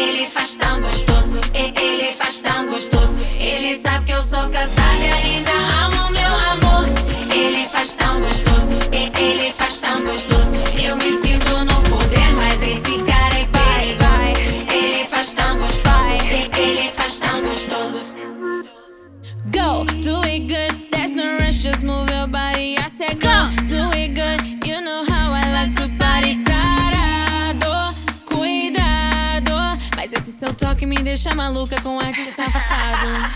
Ele faz tão gostoso, ele faz tão gostoso. Ele sabe que eu sou casada me deixa maluca com ar de safado.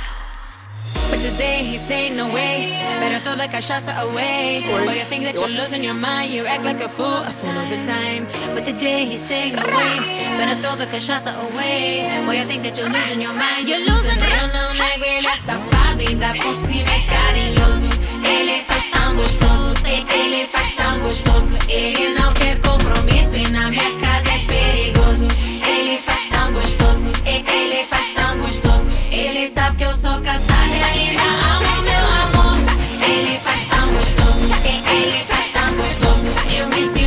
But today he's saying no way. Better throw the cachaça away. Boy, you think that you're losing your mind. You act like a fool, a fool all the time. But today he's saying no way. Better throw the cachaça away. Boy, you think that you're losing your mind. You're losing it. Eu não nego, ele é safado. Ainda por cima é carinhoso. Ele faz tão gostoso. Ele faz tão gostoso. Ele não quer compromisso. E na minha casa é perigoso. Ele faz tão gostoso. Ele faz tão gostoso. Ele sabe que eu sou casada e ainda amo meu amor. Ele faz tão gostoso, ele faz tão gostoso. Eu me sinto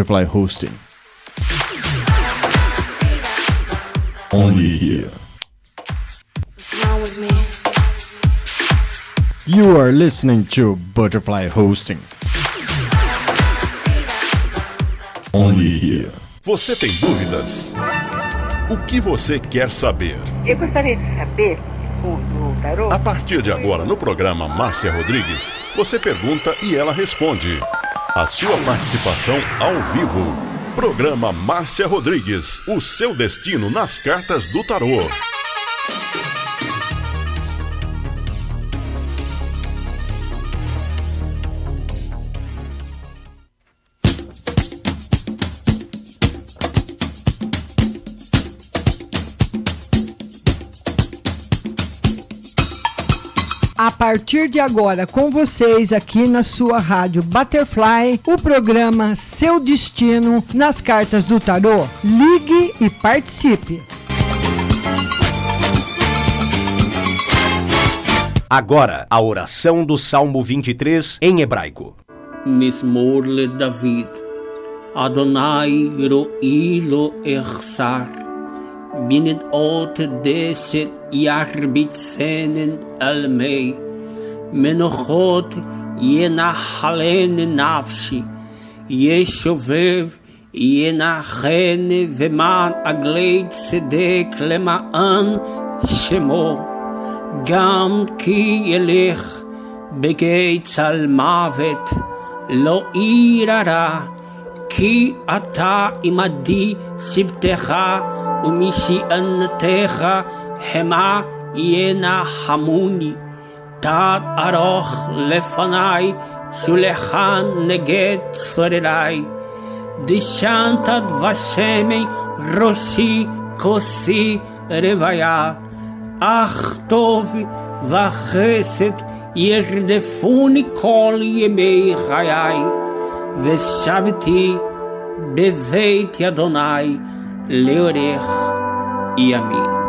hören Butterfly Hosting. Only here. You are listening to Butterfly Hosting. Only here. Você tem dúvidas? O que você quer saber? Eu gostaria de saber, o, o tarô, A partir de agora, no programa Márcia Rodrigues, você pergunta e ela responde. A sua participação ao vivo. Programa Márcia Rodrigues, o seu destino nas cartas do tarô. a partir de agora com vocês aqui na sua rádio Butterfly, o programa Seu Destino nas Cartas do Tarô. Ligue e participe. Agora, a oração do Salmo 23 em hebraico. Mismorle David. Adonai ro'ilo echsar. אחסר. בנדעות דשת ירביצנן על מי. מנוחות ינחלן נפשי. ישובב ינחן ומען עגלי צדק למען שמו. גם כי ילך בגיא צל מוות, לא אירא כי אתה עמדי שבטך ומשענתך המה ינחמוני. תת ארוך לפניי, שולחן נגד צורריי. דשנת דבשמי ראשי כוסי רוויה. אך טוב וחסד ירדפוני כל ימי חיי, Veshavti Beveit Adonai Leorer Yamin.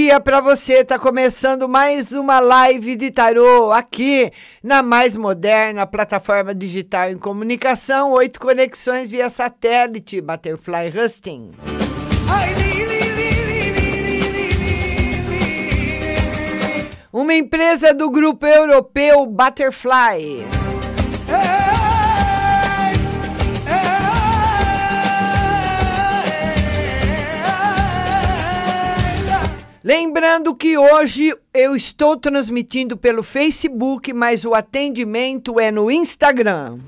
Dia para você. Tá começando mais uma live de tarô aqui na mais moderna plataforma digital em comunicação, oito conexões via satélite, Butterfly Husting. Uma empresa do grupo europeu Butterfly. Lembrando que hoje eu estou transmitindo pelo Facebook, mas o atendimento é no Instagram.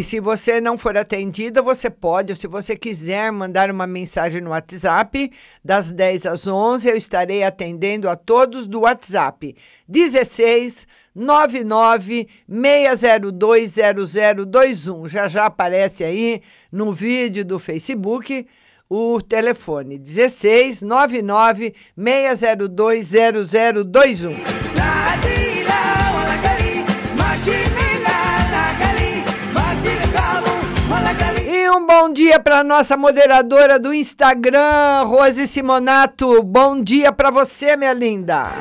E se você não for atendida, você pode, ou se você quiser mandar uma mensagem no WhatsApp, das 10 às 11, eu estarei atendendo a todos do WhatsApp. 16 99 602 0021. Já já aparece aí no vídeo do Facebook o telefone 16 99 602 0021. Bom dia para nossa moderadora do Instagram, Rose Simonato. Bom dia para você, minha linda.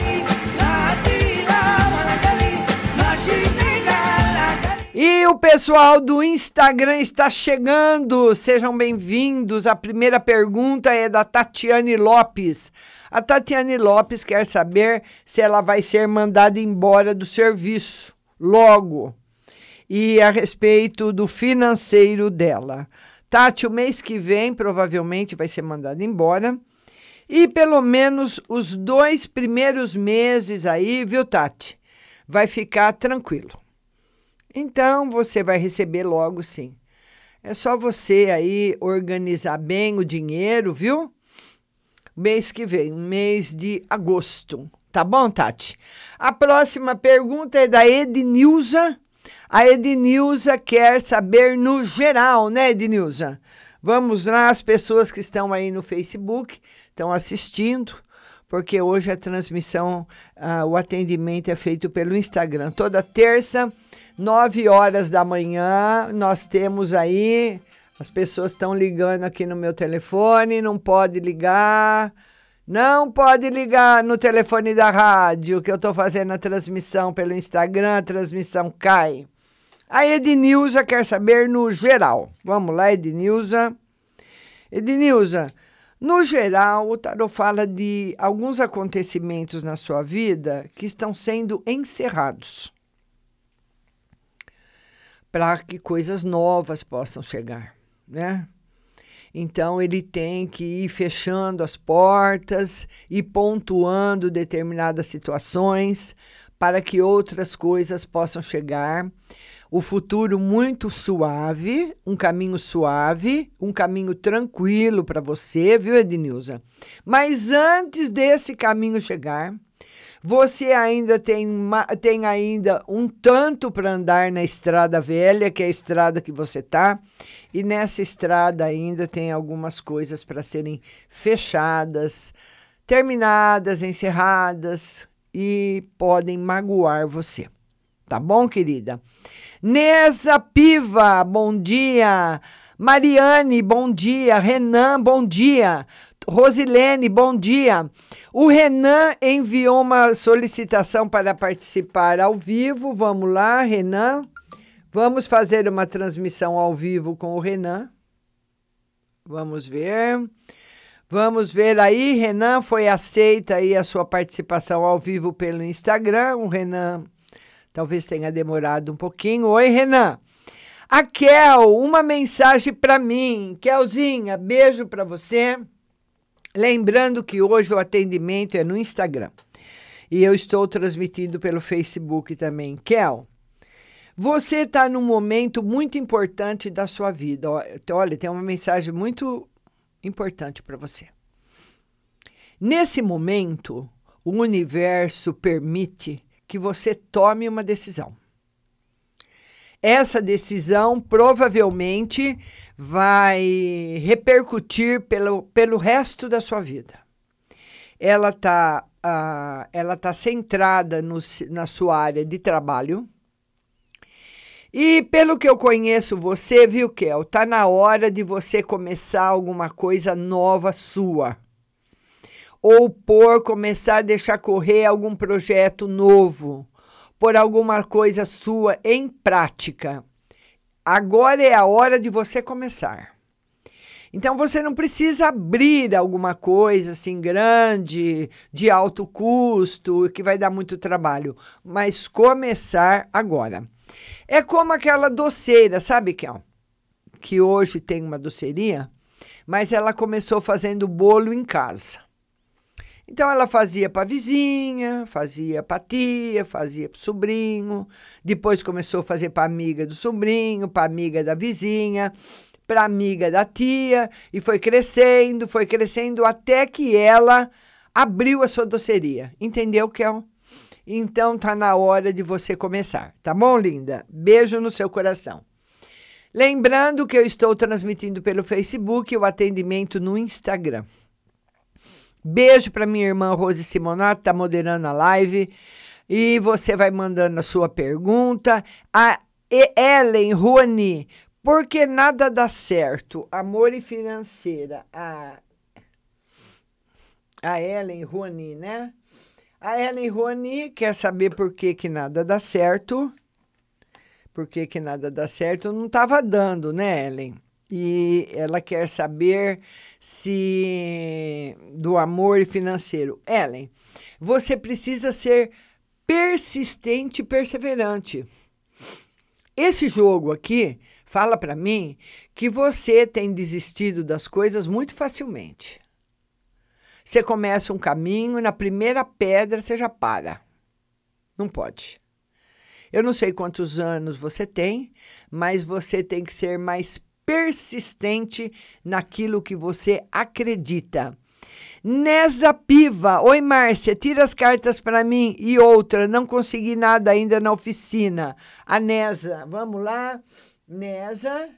E o pessoal do Instagram está chegando. Sejam bem-vindos. A primeira pergunta é da Tatiane Lopes. A Tatiane Lopes quer saber se ela vai ser mandada embora do serviço logo e a respeito do financeiro dela. Tati, o mês que vem provavelmente vai ser mandada embora. E pelo menos os dois primeiros meses aí, viu, Tati? Vai ficar tranquilo. Então você vai receber logo sim. É só você aí organizar bem o dinheiro, viu? Mês que vem, mês de agosto. Tá bom, Tati? A próxima pergunta é da Ednilza. A Ednilza quer saber no geral, né, Ednilza? Vamos lá, as pessoas que estão aí no Facebook estão assistindo, porque hoje a transmissão, uh, o atendimento é feito pelo Instagram. Toda terça, 9 horas da manhã, nós temos aí. As pessoas estão ligando aqui no meu telefone, não pode ligar. Não pode ligar no telefone da rádio, que eu estou fazendo a transmissão pelo Instagram, a transmissão cai. A Ednilza quer saber no geral. Vamos lá, Ednilza. Ednilza, no geral, o tarot fala de alguns acontecimentos na sua vida que estão sendo encerrados para que coisas novas possam chegar, né? Então ele tem que ir fechando as portas e pontuando determinadas situações para que outras coisas possam chegar. O futuro muito suave, um caminho suave, um caminho tranquilo para você, viu, Ednilza? Mas antes desse caminho chegar, você ainda tem, tem ainda um tanto para andar na estrada velha, que é a estrada que você está e nessa estrada ainda tem algumas coisas para serem fechadas, terminadas, encerradas e podem magoar você. Tá bom, querida? Nessa Piva, bom dia. Mariane, bom dia. Renan, bom dia. Rosilene, bom dia. O Renan enviou uma solicitação para participar ao vivo. Vamos lá, Renan. Vamos fazer uma transmissão ao vivo com o Renan. Vamos ver. Vamos ver aí, Renan, foi aceita aí a sua participação ao vivo pelo Instagram. O Renan talvez tenha demorado um pouquinho. Oi, Renan. A Kel, uma mensagem para mim. Kelzinha, beijo para você. Lembrando que hoje o atendimento é no Instagram. E eu estou transmitindo pelo Facebook também. Kel, você está num momento muito importante da sua vida. Olha, tem uma mensagem muito importante para você. Nesse momento, o universo permite que você tome uma decisão. Essa decisão provavelmente vai repercutir pelo, pelo resto da sua vida. Ela está uh, ela tá centrada no, na sua área de trabalho e pelo que eu conheço você, viu, Kel? Tá na hora de você começar alguma coisa nova sua. Ou por começar a deixar correr algum projeto novo, por alguma coisa sua em prática. Agora é a hora de você começar. Então você não precisa abrir alguma coisa assim grande, de alto custo, que vai dar muito trabalho, mas começar agora. É como aquela doceira, sabe, Kel? Que hoje tem uma doceria, mas ela começou fazendo bolo em casa. Então ela fazia para vizinha, fazia para tia, fazia para sobrinho, depois começou a fazer para amiga do sobrinho, para amiga da vizinha, para amiga da tia e foi crescendo, foi crescendo até que ela abriu a sua doceria. Entendeu, Kel? Então tá na hora de você começar, tá bom, linda? Beijo no seu coração. Lembrando que eu estou transmitindo pelo Facebook o atendimento no Instagram. Beijo para minha irmã Rose Simonato, tá moderando a live. E você vai mandando a sua pergunta. A Ellen Rony, por que nada dá certo? Amor e financeira. A, a Ellen Rony, né? A Ellen Rony quer saber por que, que nada dá certo. Por que, que nada dá certo? Não estava dando, né, Ellen? e ela quer saber se do amor financeiro. Ellen, você precisa ser persistente e perseverante. Esse jogo aqui fala para mim que você tem desistido das coisas muito facilmente. Você começa um caminho, na primeira pedra você já para. Não pode. Eu não sei quantos anos você tem, mas você tem que ser mais persistente naquilo que você acredita. Nesa Piva, oi Márcia, tira as cartas para mim. E outra, não consegui nada ainda na oficina. A Nesa, vamos lá. Nesa.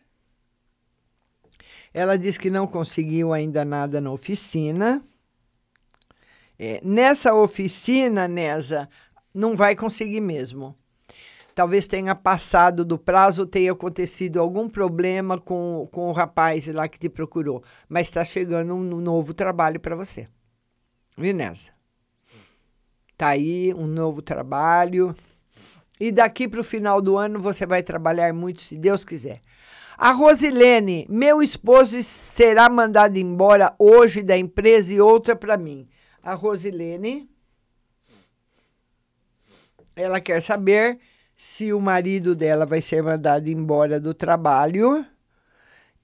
Ela diz que não conseguiu ainda nada na oficina. É, nessa oficina, Nesa, não vai conseguir mesmo talvez tenha passado do prazo, tenha acontecido algum problema com, com o rapaz lá que te procurou. Mas está chegando um novo trabalho para você. Viu, Nessa? Tá aí um novo trabalho. E daqui para o final do ano você vai trabalhar muito, se Deus quiser. A Rosilene, meu esposo será mandado embora hoje da empresa e outra para mim. A Rosilene, ela quer saber se o marido dela vai ser mandado embora do trabalho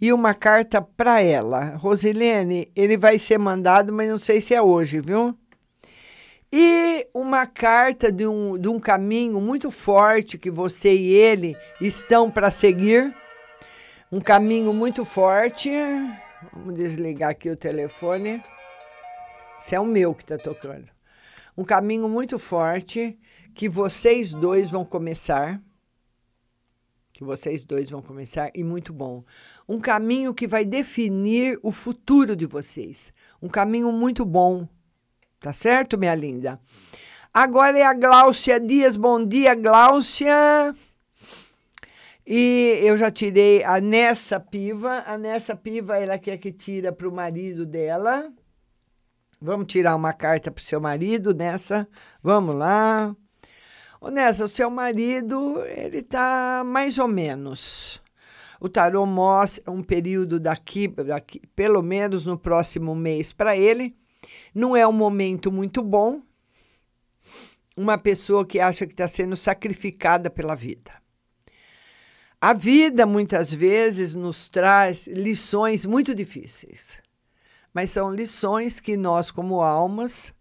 e uma carta para ela. Rosilene, ele vai ser mandado, mas não sei se é hoje, viu? E uma carta de um, de um caminho muito forte que você e ele estão para seguir. Um caminho muito forte. Vamos desligar aqui o telefone. Esse é o meu que está tocando. Um caminho muito forte que vocês dois vão começar. Que vocês dois vão começar, e muito bom. Um caminho que vai definir o futuro de vocês. Um caminho muito bom. Tá certo, minha linda? Agora é a Gláucia Dias. Bom dia, Gláucia. E eu já tirei a Nessa Piva. A Nessa Piva, ela quer que tira para o marido dela. Vamos tirar uma carta para o seu marido nessa. Vamos lá. Ô Nessa, o seu marido, ele tá mais ou menos. O tarô mostra um período daqui, daqui pelo menos no próximo mês para ele. Não é um momento muito bom. Uma pessoa que acha que está sendo sacrificada pela vida. A vida muitas vezes nos traz lições muito difíceis, mas são lições que nós, como almas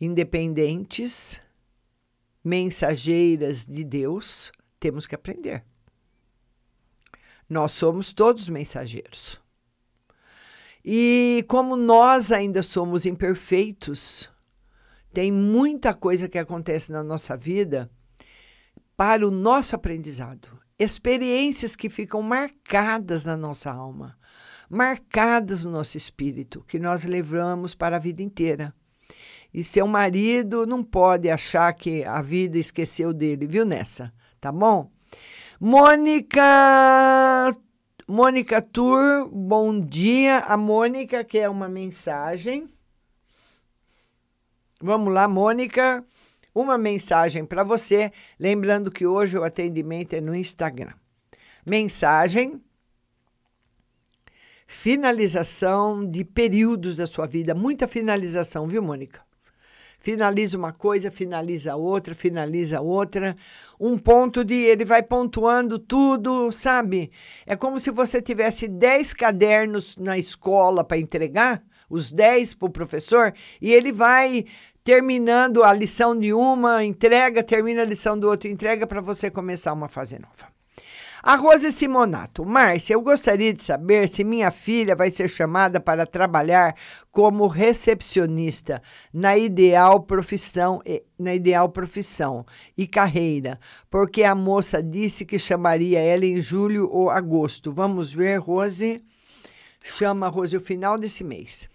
independentes, mensageiras de Deus, temos que aprender. Nós somos todos mensageiros. E como nós ainda somos imperfeitos, tem muita coisa que acontece na nossa vida para o nosso aprendizado. Experiências que ficam marcadas na nossa alma, marcadas no nosso espírito, que nós levamos para a vida inteira. E seu marido não pode achar que a vida esqueceu dele, viu nessa? Tá bom? Mônica Mônica Tour, bom dia. A Mônica quer uma mensagem. Vamos lá, Mônica. Uma mensagem para você. Lembrando que hoje o atendimento é no Instagram. Mensagem. Finalização de períodos da sua vida. Muita finalização, viu, Mônica? finaliza uma coisa, finaliza outra, finaliza outra. Um ponto de ele vai pontuando tudo, sabe? É como se você tivesse 10 cadernos na escola para entregar, os 10 para o professor, e ele vai terminando a lição de uma, entrega, termina a lição do outro, entrega para você começar uma fase nova. A Rose Simonato. Márcia, eu gostaria de saber se minha filha vai ser chamada para trabalhar como recepcionista na ideal profissão, na ideal profissão e carreira, porque a moça disse que chamaria ela em julho ou agosto. Vamos ver, Rose. Chama Rose o final desse mês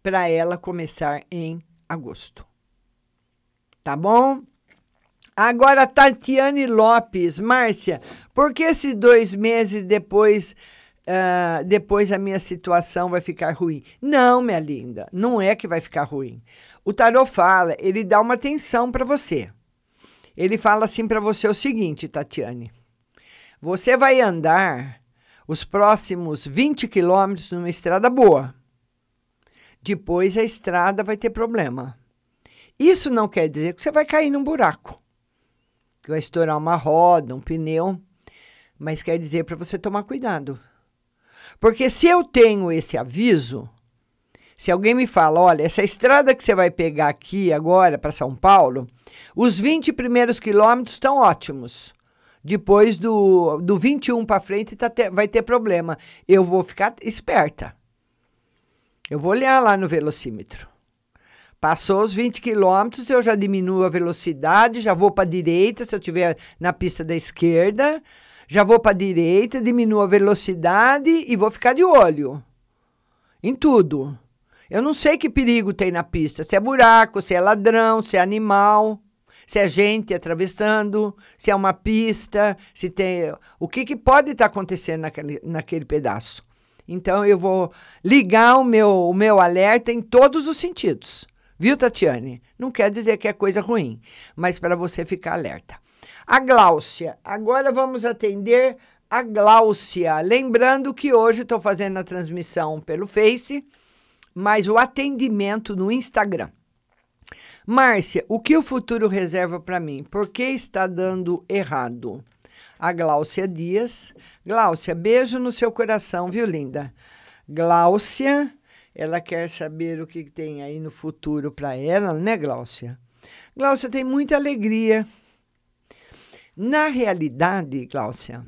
para ela começar em agosto. Tá bom? Agora, Tatiane Lopes, Márcia, por que esses dois meses depois, uh, depois a minha situação vai ficar ruim? Não, minha linda, não é que vai ficar ruim. O tarot fala, ele dá uma atenção para você. Ele fala assim para você o seguinte, Tatiane. Você vai andar os próximos 20 quilômetros numa estrada boa. Depois a estrada vai ter problema. Isso não quer dizer que você vai cair num buraco que vai estourar uma roda, um pneu, mas quer dizer para você tomar cuidado. Porque se eu tenho esse aviso, se alguém me fala, olha, essa estrada que você vai pegar aqui agora para São Paulo, os 20 primeiros quilômetros estão ótimos. Depois do, do 21 para frente tá te, vai ter problema. Eu vou ficar esperta. Eu vou olhar lá no velocímetro. Passou os 20 quilômetros, eu já diminuo a velocidade, já vou para a direita, se eu estiver na pista da esquerda, já vou para a direita, diminuo a velocidade e vou ficar de olho em tudo. Eu não sei que perigo tem na pista, se é buraco, se é ladrão, se é animal, se é gente atravessando, se é uma pista, se tem. O que, que pode estar tá acontecendo naquele, naquele pedaço. Então eu vou ligar o meu, o meu alerta em todos os sentidos. Viu, Tatiane? Não quer dizer que é coisa ruim, mas para você ficar alerta. A Gláucia. Agora vamos atender a Gláucia. Lembrando que hoje estou fazendo a transmissão pelo Face, mas o atendimento no Instagram. Márcia, o que o futuro reserva para mim? Por que está dando errado? A Gláucia Dias. Gláucia, beijo no seu coração, viu, linda? Gláucia ela quer saber o que tem aí no futuro para ela, né, Gláucia? Gláucia tem muita alegria. Na realidade, Gláucia,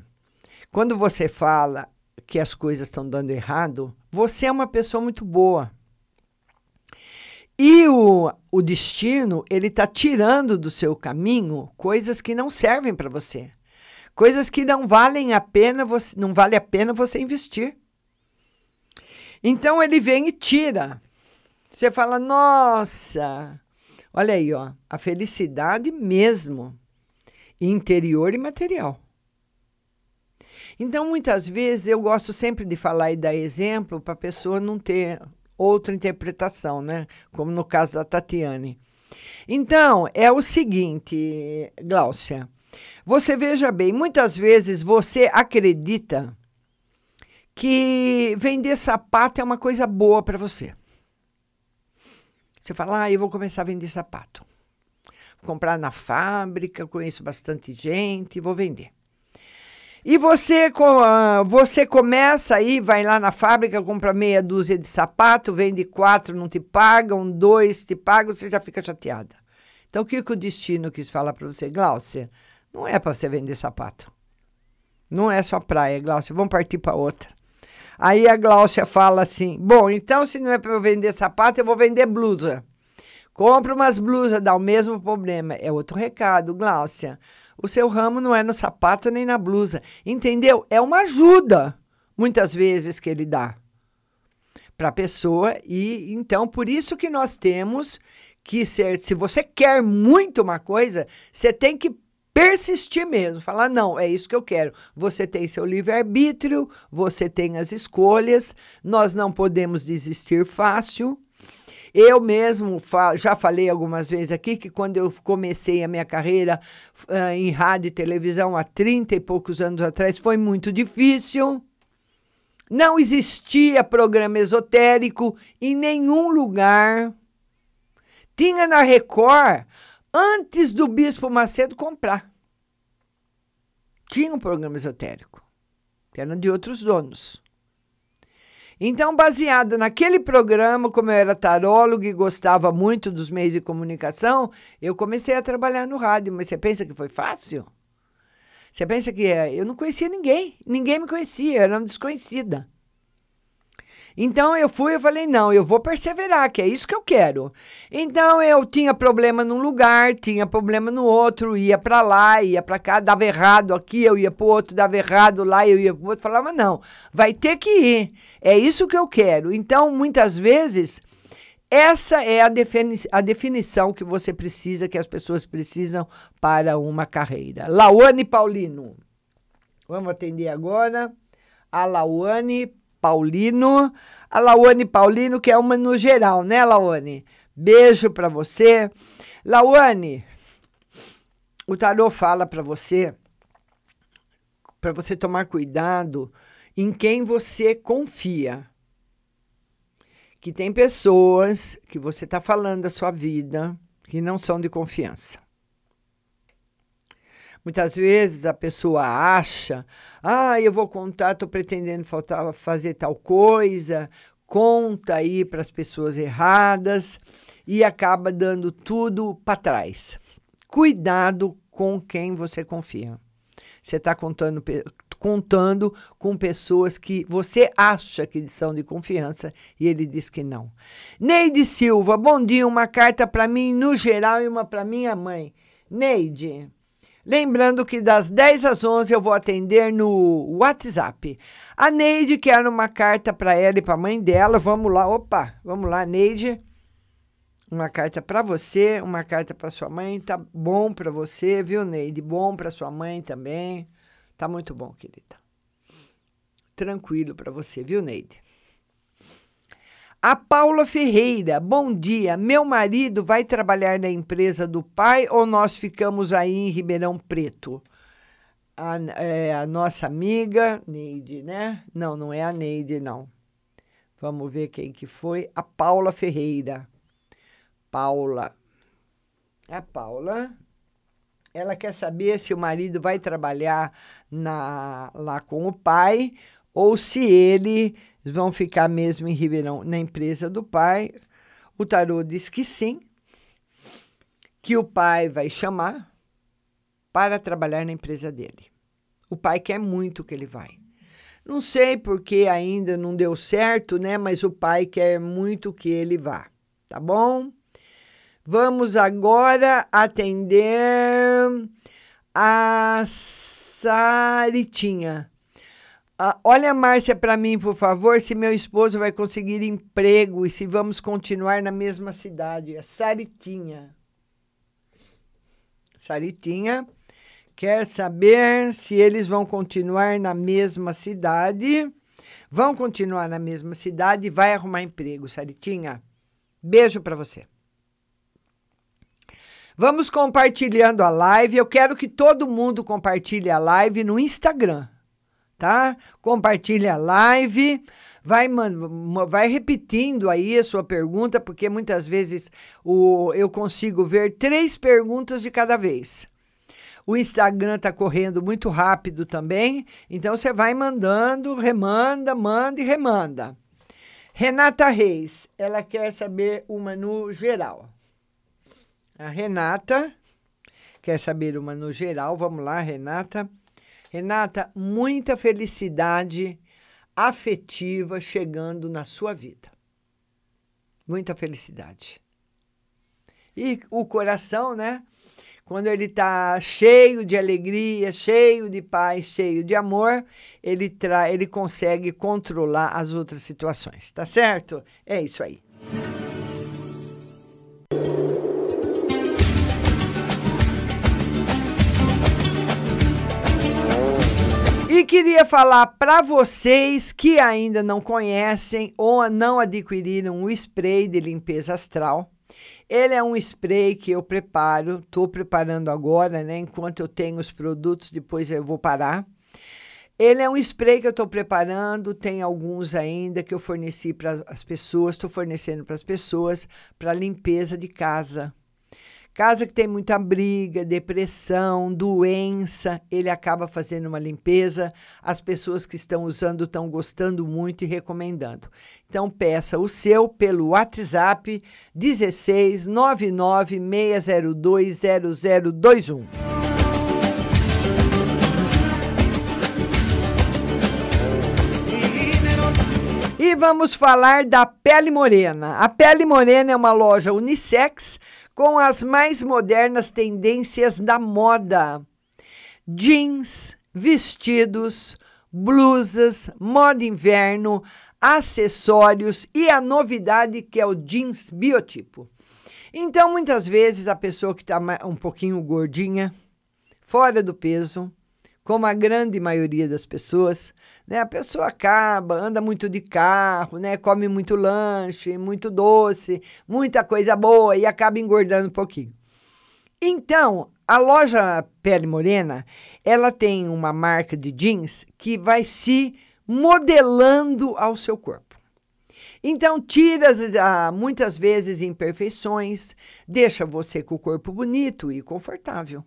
quando você fala que as coisas estão dando errado, você é uma pessoa muito boa. E o, o destino, ele está tirando do seu caminho coisas que não servem para você. Coisas que não valem a pena, você, não vale a pena você investir. Então ele vem e tira. Você fala, nossa, olha aí, ó, a felicidade mesmo, interior e material. Então, muitas vezes, eu gosto sempre de falar e dar exemplo para a pessoa não ter outra interpretação, né? Como no caso da Tatiane. Então, é o seguinte, Gláucia. Você veja bem, muitas vezes você acredita que vender sapato é uma coisa boa para você. Você fala, ah, eu vou começar a vender sapato. Vou comprar na fábrica, conheço bastante gente, vou vender. E você, você começa aí, vai lá na fábrica, compra meia dúzia de sapato, vende quatro, não te pagam, dois te pagam, você já fica chateada. Então, o que, que o destino quis falar para você? Glaucia, não é para você vender sapato. Não é só praia, Glaucia, vamos partir para outra. Aí a Gláucia fala assim: Bom, então se não é para eu vender sapato, eu vou vender blusa. Compra umas blusas, dá o mesmo problema. É outro recado, Gláucia. O seu ramo não é no sapato nem na blusa. Entendeu? É uma ajuda, muitas vezes, que ele dá para a pessoa. E então, por isso que nós temos que ser. Se você quer muito uma coisa, você tem que persistir mesmo, falar não, é isso que eu quero. Você tem seu livre-arbítrio, você tem as escolhas, nós não podemos desistir fácil. Eu mesmo fa já falei algumas vezes aqui que quando eu comecei a minha carreira uh, em rádio e televisão há 30 e poucos anos atrás foi muito difícil. Não existia programa esotérico em nenhum lugar. Tinha na Record antes do Bispo Macedo comprar. Tinha um programa esotérico, que era de outros donos. Então, baseada naquele programa, como eu era tarólogo e gostava muito dos meios de comunicação, eu comecei a trabalhar no rádio. Mas você pensa que foi fácil? Você pensa que é, eu não conhecia ninguém, ninguém me conhecia, eu era uma desconhecida. Então eu fui, eu falei, não, eu vou perseverar, que é isso que eu quero. Então eu tinha problema num lugar, tinha problema no outro, ia para lá, ia para cá, dava errado aqui, eu ia para o outro, dava errado lá, eu ia para o outro, falava, não, vai ter que ir, é isso que eu quero. Então, muitas vezes, essa é a, defini a definição que você precisa, que as pessoas precisam para uma carreira. Lawane Paulino. Vamos atender agora a Lawane Paulino. A Lawane Paulino, que é uma no geral, né, Lawane? Beijo para você. Lawane, o tarô fala para você para você tomar cuidado em quem você confia. Que tem pessoas que você está falando da sua vida que não são de confiança. Muitas vezes a pessoa acha, ah, eu vou contar, estou pretendendo faltar, fazer tal coisa, conta aí para as pessoas erradas e acaba dando tudo para trás. Cuidado com quem você confia. Você está contando, contando com pessoas que você acha que são de confiança e ele diz que não. Neide Silva, bom dia. Uma carta para mim no geral e uma para minha mãe. Neide, Lembrando que das 10 às 11 eu vou atender no WhatsApp. A Neide quer uma carta para ela e para a mãe dela. Vamos lá, opa, vamos lá, Neide. Uma carta para você, uma carta para sua mãe. Tá bom para você, viu, Neide? Bom para sua mãe também. Tá muito bom, querida. Tranquilo para você, viu, Neide? A Paula Ferreira, bom dia. Meu marido vai trabalhar na empresa do pai ou nós ficamos aí em Ribeirão Preto? A, é, a nossa amiga Neide, né? Não, não é a Neide, não. Vamos ver quem que foi. A Paula Ferreira. Paula. A Paula. Ela quer saber se o marido vai trabalhar na, lá com o pai ou se ele vão ficar mesmo em Ribeirão, na empresa do pai. O tarô diz que sim, que o pai vai chamar para trabalhar na empresa dele. O pai quer muito que ele vai. Não sei porque ainda não deu certo, né? Mas o pai quer muito que ele vá, tá bom? Vamos agora atender a Saritinha. Ah, olha, Márcia, para mim, por favor, se meu esposo vai conseguir emprego e se vamos continuar na mesma cidade. É Saritinha. Saritinha quer saber se eles vão continuar na mesma cidade. Vão continuar na mesma cidade e vai arrumar emprego, Saritinha. Beijo para você. Vamos compartilhando a live. Eu quero que todo mundo compartilhe a live no Instagram tá? Compartilha a live, vai, vai repetindo aí a sua pergunta, porque muitas vezes o, eu consigo ver três perguntas de cada vez. O Instagram está correndo muito rápido também, então você vai mandando, remanda, manda e remanda. Renata Reis, ela quer saber uma no geral. A Renata quer saber uma no geral. Vamos lá, Renata. Renata, muita felicidade afetiva chegando na sua vida. Muita felicidade. E o coração, né? Quando ele está cheio de alegria, cheio de paz, cheio de amor, ele, tra ele consegue controlar as outras situações, tá certo? É isso aí. Queria falar para vocês que ainda não conhecem ou não adquiriram o spray de limpeza astral. Ele é um spray que eu preparo, estou preparando agora, né? Enquanto eu tenho os produtos, depois eu vou parar. Ele é um spray que eu estou preparando, tem alguns ainda que eu forneci para as pessoas, estou fornecendo para as pessoas para limpeza de casa Casa que tem muita briga, depressão, doença, ele acaba fazendo uma limpeza. As pessoas que estão usando estão gostando muito e recomendando. Então peça o seu pelo WhatsApp 16 99 602 0021. E vamos falar da Pele Morena. A Pele Morena é uma loja unissex com as mais modernas tendências da moda: jeans, vestidos, blusas, moda inverno, acessórios e a novidade que é o jeans biotipo. Então, muitas vezes a pessoa que está um pouquinho gordinha, fora do peso, como a grande maioria das pessoas, né? A pessoa acaba, anda muito de carro, né? Come muito lanche, muito doce, muita coisa boa e acaba engordando um pouquinho. Então, a loja Pele Morena, ela tem uma marca de jeans que vai se modelando ao seu corpo. Então, tira muitas vezes imperfeições, deixa você com o corpo bonito e confortável.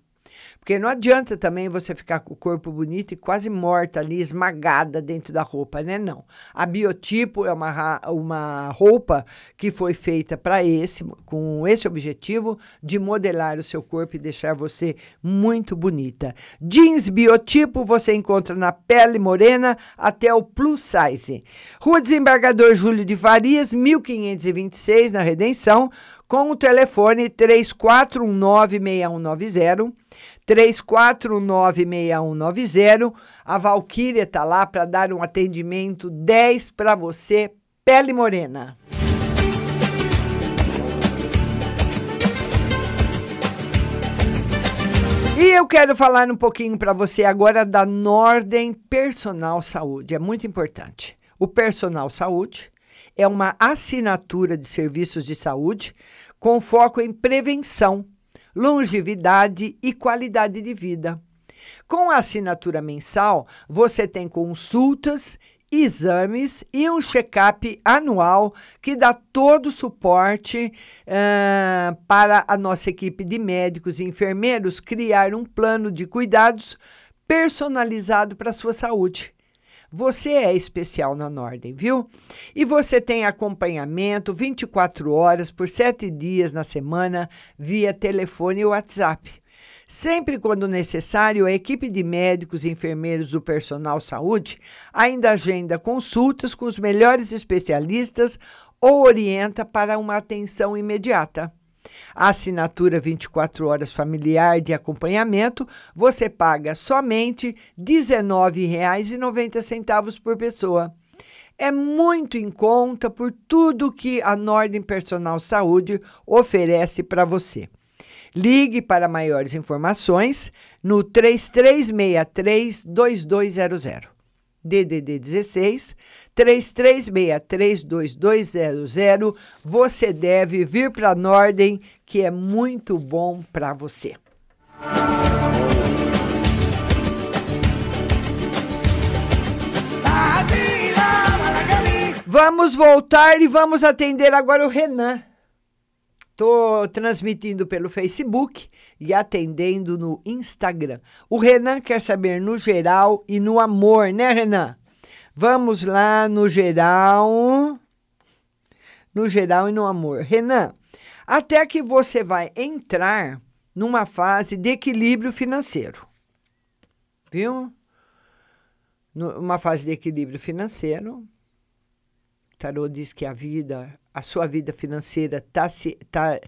Porque não adianta também você ficar com o corpo bonito e quase morta ali, esmagada dentro da roupa, né? Não. A biotipo é uma, uma roupa que foi feita para esse, com esse objetivo de modelar o seu corpo e deixar você muito bonita. Jeans biotipo você encontra na pele morena até o plus size. Rua Desembargador Júlio de Farias, 1526, na Redenção, com o telefone 3419 6190 34196190. A Valquíria está lá para dar um atendimento 10 para você, pele morena. E eu quero falar um pouquinho para você agora da Nordem Personal Saúde. É muito importante. O Personal Saúde é uma assinatura de serviços de saúde com foco em prevenção longevidade e qualidade de vida. Com a assinatura mensal, você tem consultas, exames e um check-up anual que dá todo o suporte uh, para a nossa equipe de médicos e enfermeiros criar um plano de cuidados personalizado para a sua saúde. Você é especial na Nordem, viu? E você tem acompanhamento 24 horas por 7 dias na semana via telefone e WhatsApp. Sempre quando necessário, a equipe de médicos e enfermeiros do personal saúde ainda agenda consultas com os melhores especialistas ou orienta para uma atenção imediata. A assinatura 24 horas familiar de acompanhamento você paga somente R$ 19,90 por pessoa. É muito em conta por tudo que a Nordem Personal Saúde oferece para você. Ligue para maiores informações no 3363 2200. DDD 16 33632200. Você deve vir para Nordem, que é muito bom para você. Vamos voltar e vamos atender agora o Renan. Estou transmitindo pelo Facebook e atendendo no Instagram. O Renan quer saber no geral e no amor, né, Renan? Vamos lá no geral. No geral e no amor. Renan, até que você vai entrar numa fase de equilíbrio financeiro. Viu? Numa fase de equilíbrio financeiro. O tarô diz que a vida a sua vida financeira está tá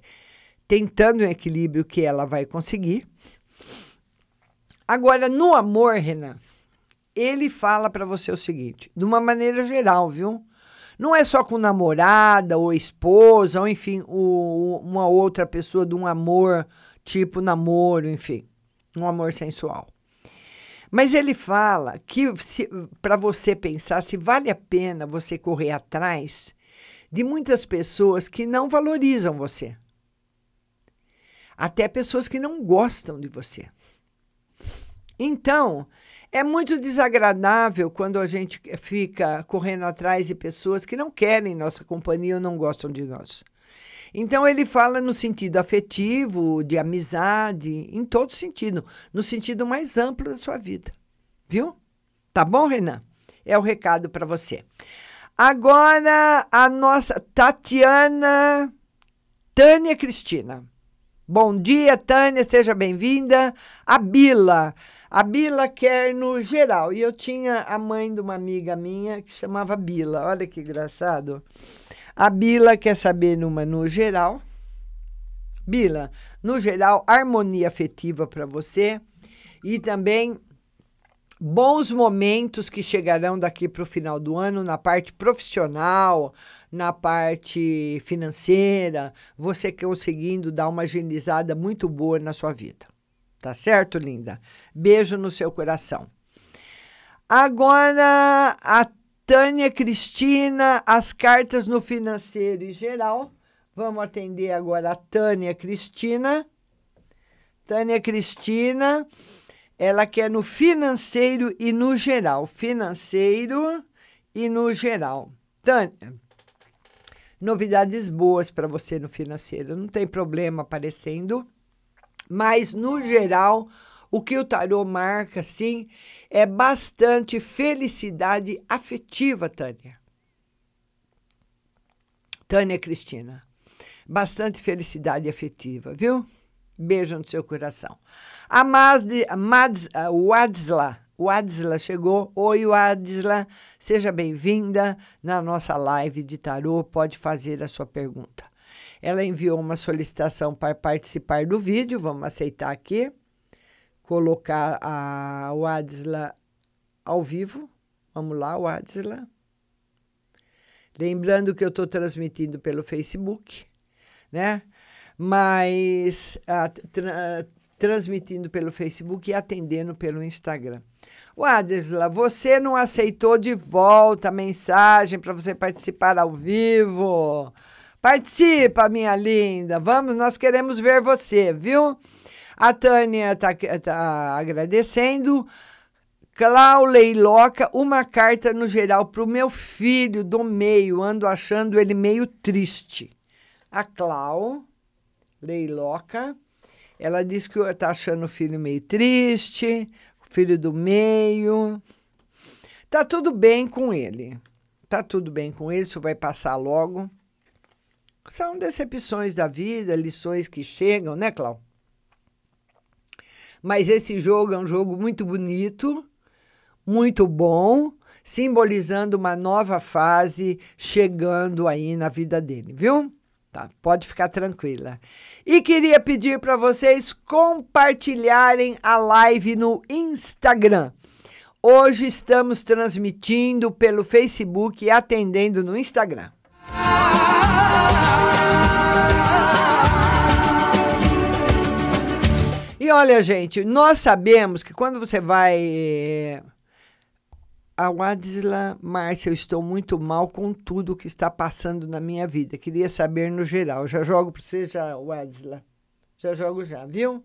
tentando um equilíbrio que ela vai conseguir. Agora, no amor, Renan, ele fala para você o seguinte, de uma maneira geral, viu? Não é só com namorada ou esposa, ou enfim, o, uma outra pessoa de um amor tipo namoro, enfim, um amor sensual. Mas ele fala que para você pensar se vale a pena você correr atrás de muitas pessoas que não valorizam você. Até pessoas que não gostam de você. Então, é muito desagradável quando a gente fica correndo atrás de pessoas que não querem nossa companhia ou não gostam de nós. Então ele fala no sentido afetivo, de amizade, em todo sentido, no sentido mais amplo da sua vida. Viu? Tá bom, Renan? É o recado para você. Agora a nossa Tatiana Tânia Cristina. Bom dia, Tânia, seja bem-vinda. A Bila. A Bila quer no geral. E eu tinha a mãe de uma amiga minha que chamava Bila. Olha que engraçado. A Bila quer saber numa no geral. Bila, no geral, harmonia afetiva para você e também bons momentos que chegarão daqui para o final do ano na parte profissional, na parte financeira, você conseguindo dar uma agilizada muito boa na sua vida. Tá certo, linda? Beijo no seu coração. Agora, a Tânia Cristina, as cartas no financeiro em geral. Vamos atender agora a Tânia Cristina. Tânia Cristina, ela quer no financeiro e no geral. Financeiro e no geral. Tânia, novidades boas para você no financeiro. Não tem problema aparecendo, mas no geral o que o tarô marca, sim, é bastante felicidade afetiva, Tânia. Tânia Cristina. Bastante felicidade afetiva, viu? Beijo no seu coração. A Mads, Wadzla, Wadzla chegou. Oi, Wadzla. Seja bem-vinda na nossa live de tarô. Pode fazer a sua pergunta. Ela enviou uma solicitação para participar do vídeo. Vamos aceitar aqui colocar a Wadisla ao vivo. Vamos lá, Wadisla. Lembrando que eu estou transmitindo pelo Facebook, né? Mas tra transmitindo pelo Facebook e atendendo pelo Instagram. Wadisla, você não aceitou de volta a mensagem para você participar ao vivo? Participa, minha linda. Vamos, nós queremos ver você, viu? A Tânia está tá agradecendo. Clau Leiloca, uma carta no geral para o meu filho do meio. Ando achando ele meio triste. A Clau Leiloca, ela diz que está achando o filho meio triste, filho do meio. Tá tudo bem com ele. Tá tudo bem com ele, isso vai passar logo. São decepções da vida, lições que chegam, né, Clau? Mas esse jogo é um jogo muito bonito, muito bom, simbolizando uma nova fase chegando aí na vida dele, viu? Tá, pode ficar tranquila. E queria pedir para vocês compartilharem a live no Instagram. Hoje estamos transmitindo pelo Facebook e atendendo no Instagram. E olha, gente, nós sabemos que quando você vai. A Wadisla, Márcia, eu estou muito mal com tudo que está passando na minha vida. Queria saber no geral. Já jogo para você, já, Wadisla. Já jogo já, viu?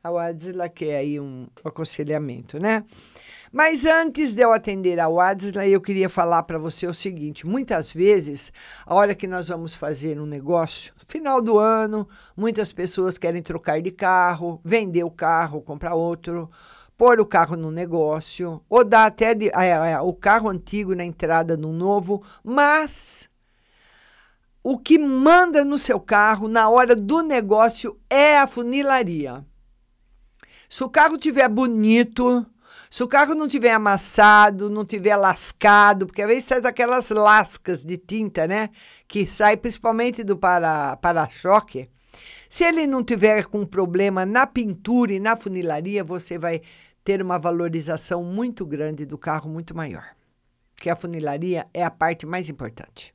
A Wadisla quer aí um aconselhamento, né? Mas antes de eu atender a Wadisla, eu queria falar para você o seguinte: muitas vezes, a hora que nós vamos fazer um negócio, final do ano, muitas pessoas querem trocar de carro, vender o carro, comprar outro, pôr o carro no negócio, ou dar até de, é, é, o carro antigo na entrada no novo, mas o que manda no seu carro na hora do negócio é a funilaria. Se o carro tiver bonito, se o carro não tiver amassado, não tiver lascado, porque às vezes sai daquelas lascas de tinta, né? Que sai principalmente do para-choque. Para se ele não tiver com problema na pintura e na funilaria, você vai ter uma valorização muito grande do carro, muito maior. Porque a funilaria é a parte mais importante.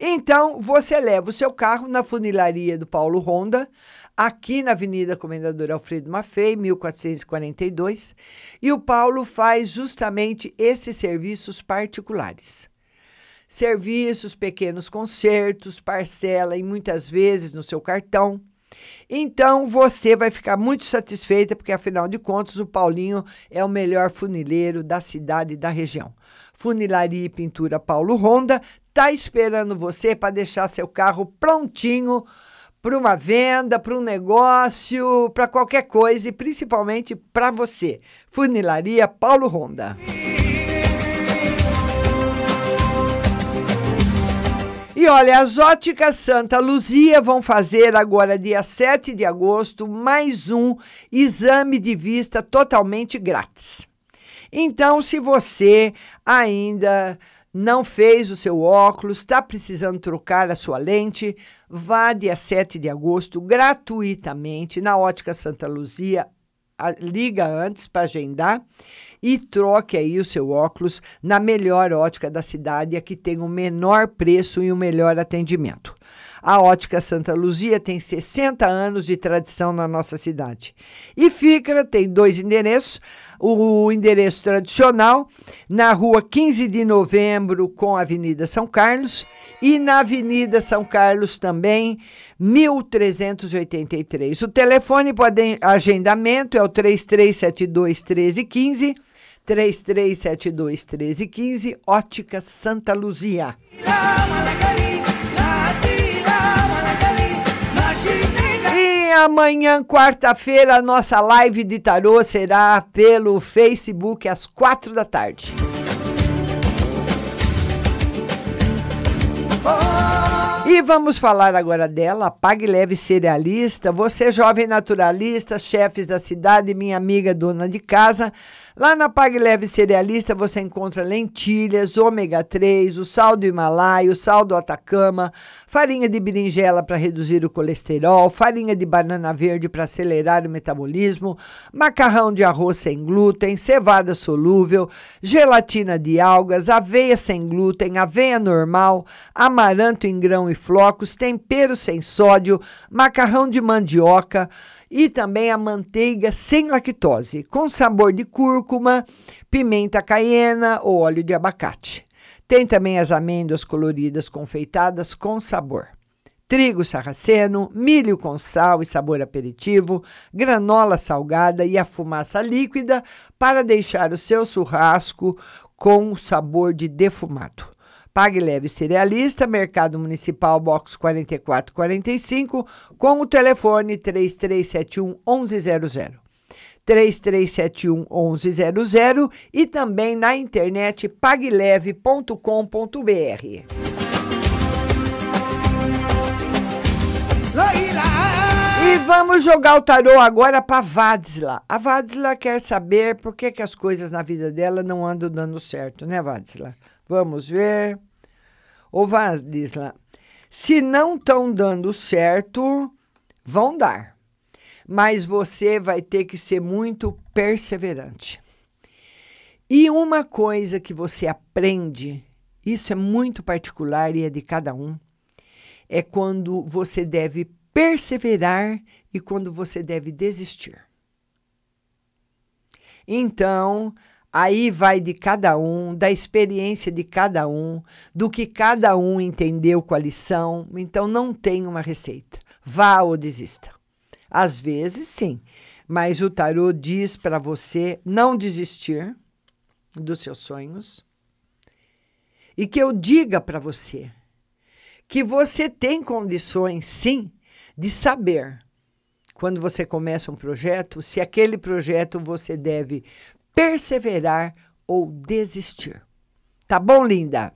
Então, você leva o seu carro na funilaria do Paulo Honda, aqui na Avenida Comendador Alfredo Maffei, 1442, e o Paulo faz justamente esses serviços particulares. Serviços, pequenos concertos, parcela e muitas vezes no seu cartão. Então você vai ficar muito satisfeita, porque afinal de contas o Paulinho é o melhor funileiro da cidade e da região. Funilaria e Pintura Paulo Ronda está esperando você para deixar seu carro prontinho para uma venda, para um negócio, para qualquer coisa e principalmente para você. Funilaria Paulo Ronda. E olha, as óticas Santa Luzia vão fazer agora, dia 7 de agosto, mais um exame de vista totalmente grátis. Então, se você ainda não fez o seu óculos, está precisando trocar a sua lente, vá dia 7 de agosto gratuitamente na Ótica Santa Luzia. Liga antes para agendar e troque aí o seu óculos na melhor ótica da cidade, a que tem o menor preço e o melhor atendimento. A Ótica Santa Luzia tem 60 anos de tradição na nossa cidade. E fica, tem dois endereços. O endereço tradicional na rua 15 de novembro com a Avenida São Carlos e na Avenida São Carlos também, 1383. O telefone para agendamento é o 3372 1315. 3372 1315, Ótica Santa Luzia. Amanhã, quarta-feira, a nossa live de tarô será pelo Facebook às quatro da tarde. E vamos falar agora dela, Pague Leve Cerealista. Você, jovem naturalista, chefes da cidade, minha amiga dona de casa, Lá na Pague Leve Cerealista você encontra lentilhas, ômega 3, o sal do Himalaia, o sal do Atacama, farinha de berinjela para reduzir o colesterol, farinha de banana verde para acelerar o metabolismo, macarrão de arroz sem glúten, cevada solúvel, gelatina de algas, aveia sem glúten, aveia normal, amaranto em grão e flocos, tempero sem sódio, macarrão de mandioca, e também a manteiga sem lactose, com sabor de cúrcuma, pimenta caiena ou óleo de abacate. Tem também as amêndoas coloridas confeitadas com sabor. Trigo sarraceno, milho com sal e sabor aperitivo, granola salgada e a fumaça líquida para deixar o seu churrasco com sabor de defumado. Pague Leve Cerealista, Mercado Municipal, box 4445, com o telefone 3371 1100. 3371 1100 e também na internet pagleve.com.br. E vamos jogar o tarô agora para Vadsla. A Vadsla quer saber por que, que as coisas na vida dela não andam dando certo, né, Vadsla? Vamos ver. Ô Vaz, diz lá, se não estão dando certo, vão dar. Mas você vai ter que ser muito perseverante. E uma coisa que você aprende, isso é muito particular e é de cada um, é quando você deve perseverar e quando você deve desistir. Então, Aí vai de cada um, da experiência de cada um, do que cada um entendeu com a lição. Então não tem uma receita. Vá ou desista. Às vezes, sim, mas o tarô diz para você não desistir dos seus sonhos e que eu diga para você que você tem condições, sim, de saber quando você começa um projeto, se aquele projeto você deve perseverar ou desistir. Tá bom, linda?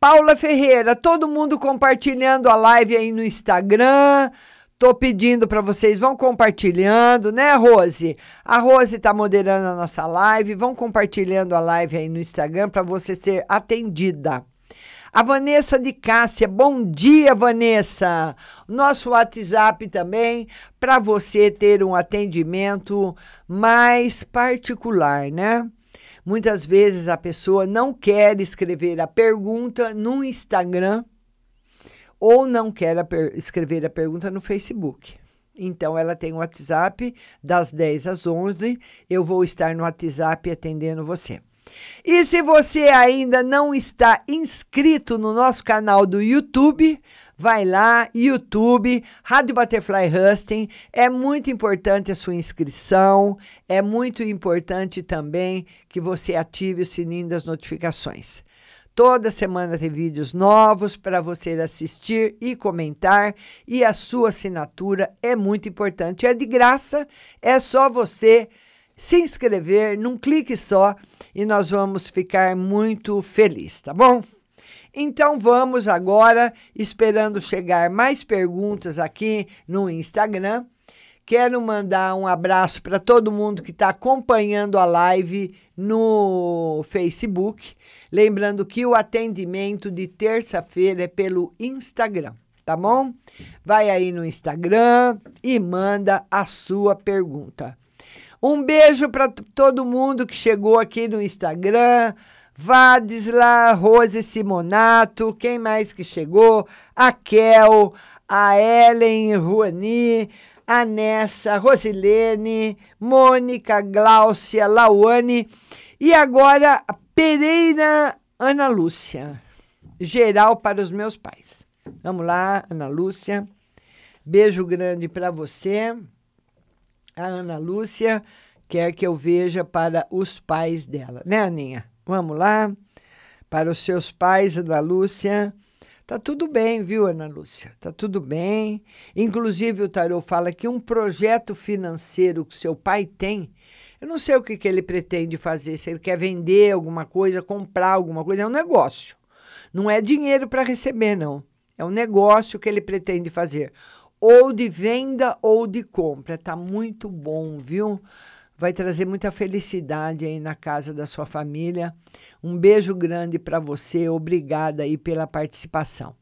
Paula Ferreira, todo mundo compartilhando a live aí no Instagram. Tô pedindo para vocês, vão compartilhando, né, Rose? A Rose tá moderando a nossa live, vão compartilhando a live aí no Instagram para você ser atendida. A Vanessa de Cássia, bom dia, Vanessa. Nosso WhatsApp também para você ter um atendimento mais particular, né? Muitas vezes a pessoa não quer escrever a pergunta no Instagram ou não quer escrever a pergunta no Facebook. Então, ela tem o WhatsApp das 10 às 11. Eu vou estar no WhatsApp atendendo você. E se você ainda não está inscrito no nosso canal do YouTube, vai lá, YouTube, Rádio Butterfly Husting. É muito importante a sua inscrição, é muito importante também que você ative o sininho das notificações. Toda semana tem vídeos novos para você assistir e comentar. E a sua assinatura é muito importante. É de graça, é só você se inscrever num clique só e nós vamos ficar muito felizes, tá bom? Então vamos agora, esperando chegar mais perguntas aqui no Instagram. Quero mandar um abraço para todo mundo que está acompanhando a live no Facebook. Lembrando que o atendimento de terça-feira é pelo Instagram, tá bom? Vai aí no Instagram e manda a sua pergunta. Um beijo para todo mundo que chegou aqui no Instagram. Vadisla, Rose Simonato, quem mais que chegou? A Kel, a Ellen Ruani, a Nessa, Rosilene, Mônica, Gláucia, Lauane e agora Pereira Ana Lúcia. Geral para os meus pais. Vamos lá, Ana Lúcia. Beijo grande para você. A Ana Lúcia quer que eu veja para os pais dela, né, Aninha? Vamos lá. Para os seus pais, Ana Lúcia. Tá tudo bem, viu, Ana Lúcia? Tá tudo bem. Inclusive, o Tarô fala que um projeto financeiro que seu pai tem, eu não sei o que, que ele pretende fazer, se ele quer vender alguma coisa, comprar alguma coisa, é um negócio. Não é dinheiro para receber, não. É um negócio que ele pretende fazer. Ou de venda ou de compra. Tá muito bom, viu? vai trazer muita felicidade aí na casa da sua família. Um beijo grande para você, obrigada aí pela participação.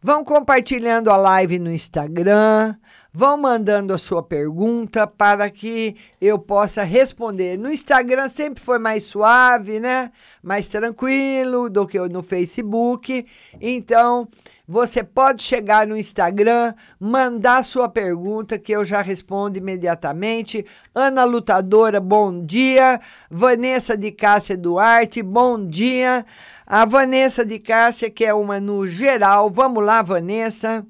Vão compartilhando a live no Instagram, vão mandando a sua pergunta para que eu possa responder. No Instagram sempre foi mais suave, né? Mais tranquilo do que no Facebook. Então, você pode chegar no Instagram, mandar sua pergunta que eu já respondo imediatamente. Ana Lutadora, bom dia. Vanessa de Cássia Duarte, bom dia. A Vanessa de Cássia, que é uma no geral. Vamos lá, Vanessa.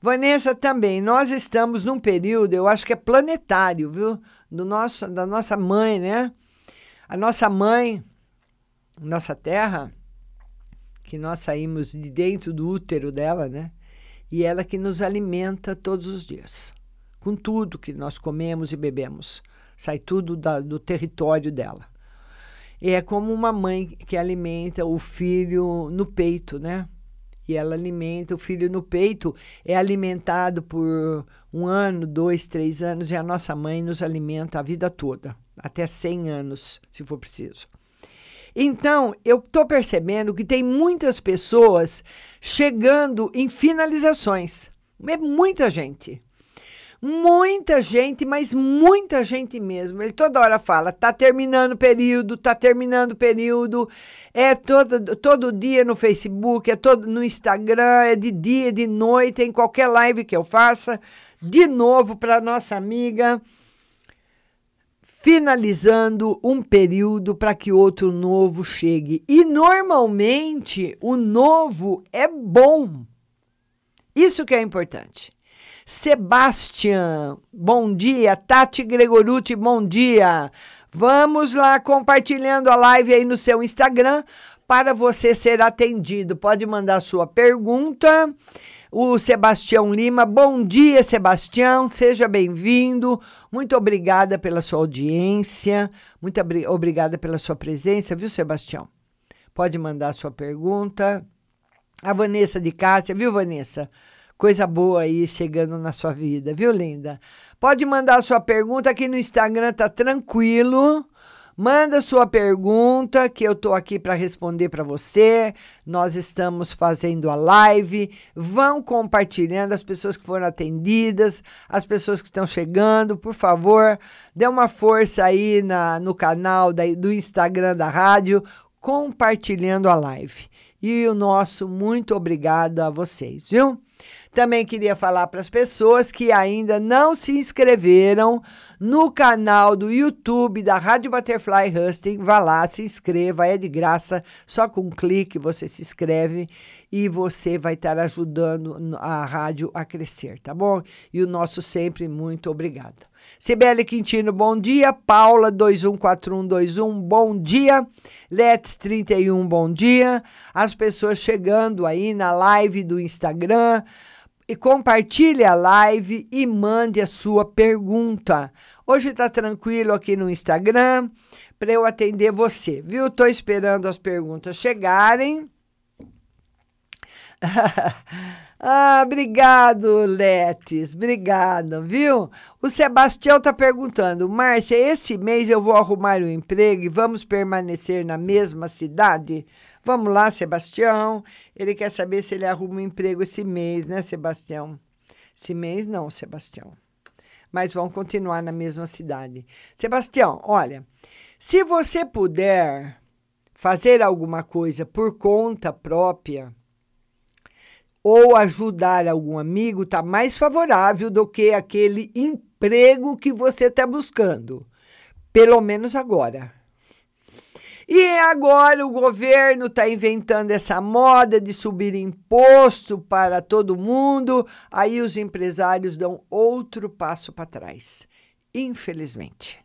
Vanessa, também, nós estamos num período, eu acho que é planetário, viu? Do nosso, da nossa mãe, né? A nossa mãe, nossa terra, que nós saímos de dentro do útero dela, né? E ela que nos alimenta todos os dias, com tudo que nós comemos e bebemos. Sai tudo da, do território dela. E é como uma mãe que alimenta o filho no peito, né? e ela alimenta o filho no peito, é alimentado por um ano, dois, três anos, e a nossa mãe nos alimenta a vida toda, até 100 anos, se for preciso. Então, eu estou percebendo que tem muitas pessoas chegando em finalizações. É muita gente. Muita gente, mas muita gente mesmo. Ele toda hora fala: tá terminando o período, tá terminando o período. É todo, todo dia no Facebook, é todo no Instagram, é de dia, de noite, em qualquer live que eu faça. De novo para nossa amiga, finalizando um período para que outro novo chegue. E normalmente o novo é bom. Isso que é importante. Sebastian, bom dia. Tati Gregoruti, bom dia. Vamos lá compartilhando a live aí no seu Instagram para você ser atendido. Pode mandar sua pergunta. O Sebastião Lima, bom dia, Sebastião, seja bem-vindo. Muito obrigada pela sua audiência, muito obrigada pela sua presença, viu, Sebastião? Pode mandar sua pergunta. A Vanessa de Cássia, viu, Vanessa? coisa boa aí chegando na sua vida, viu, linda? Pode mandar sua pergunta aqui no Instagram, tá tranquilo. Manda sua pergunta que eu tô aqui para responder para você. Nós estamos fazendo a live. Vão compartilhando as pessoas que foram atendidas, as pessoas que estão chegando. Por favor, dê uma força aí na, no canal da, do Instagram da rádio, compartilhando a live. E o nosso muito obrigado a vocês, viu? Também queria falar para as pessoas que ainda não se inscreveram no canal do YouTube da Rádio Butterfly Husting. Vá lá, se inscreva, é de graça, só com um clique você se inscreve e você vai estar ajudando a rádio a crescer, tá bom? E o nosso sempre muito obrigada. Cibele Quintino, bom dia. Paula 214121, bom dia. Let's 31, bom dia. As pessoas chegando aí na live do Instagram. E compartilhe a live e mande a sua pergunta. Hoje tá tranquilo aqui no Instagram para eu atender você, viu? Tô esperando as perguntas chegarem. ah, obrigado, Letes. Obrigado, viu? O Sebastião tá perguntando: Márcia, esse mês eu vou arrumar um emprego e vamos permanecer na mesma cidade? Vamos lá, Sebastião. Ele quer saber se ele arruma um emprego esse mês, né, Sebastião? Esse mês não, Sebastião. Mas vão continuar na mesma cidade. Sebastião, olha, se você puder fazer alguma coisa por conta própria, ou ajudar algum amigo está mais favorável do que aquele emprego que você está buscando. Pelo menos agora. E agora o governo está inventando essa moda de subir imposto para todo mundo, aí os empresários dão outro passo para trás. Infelizmente.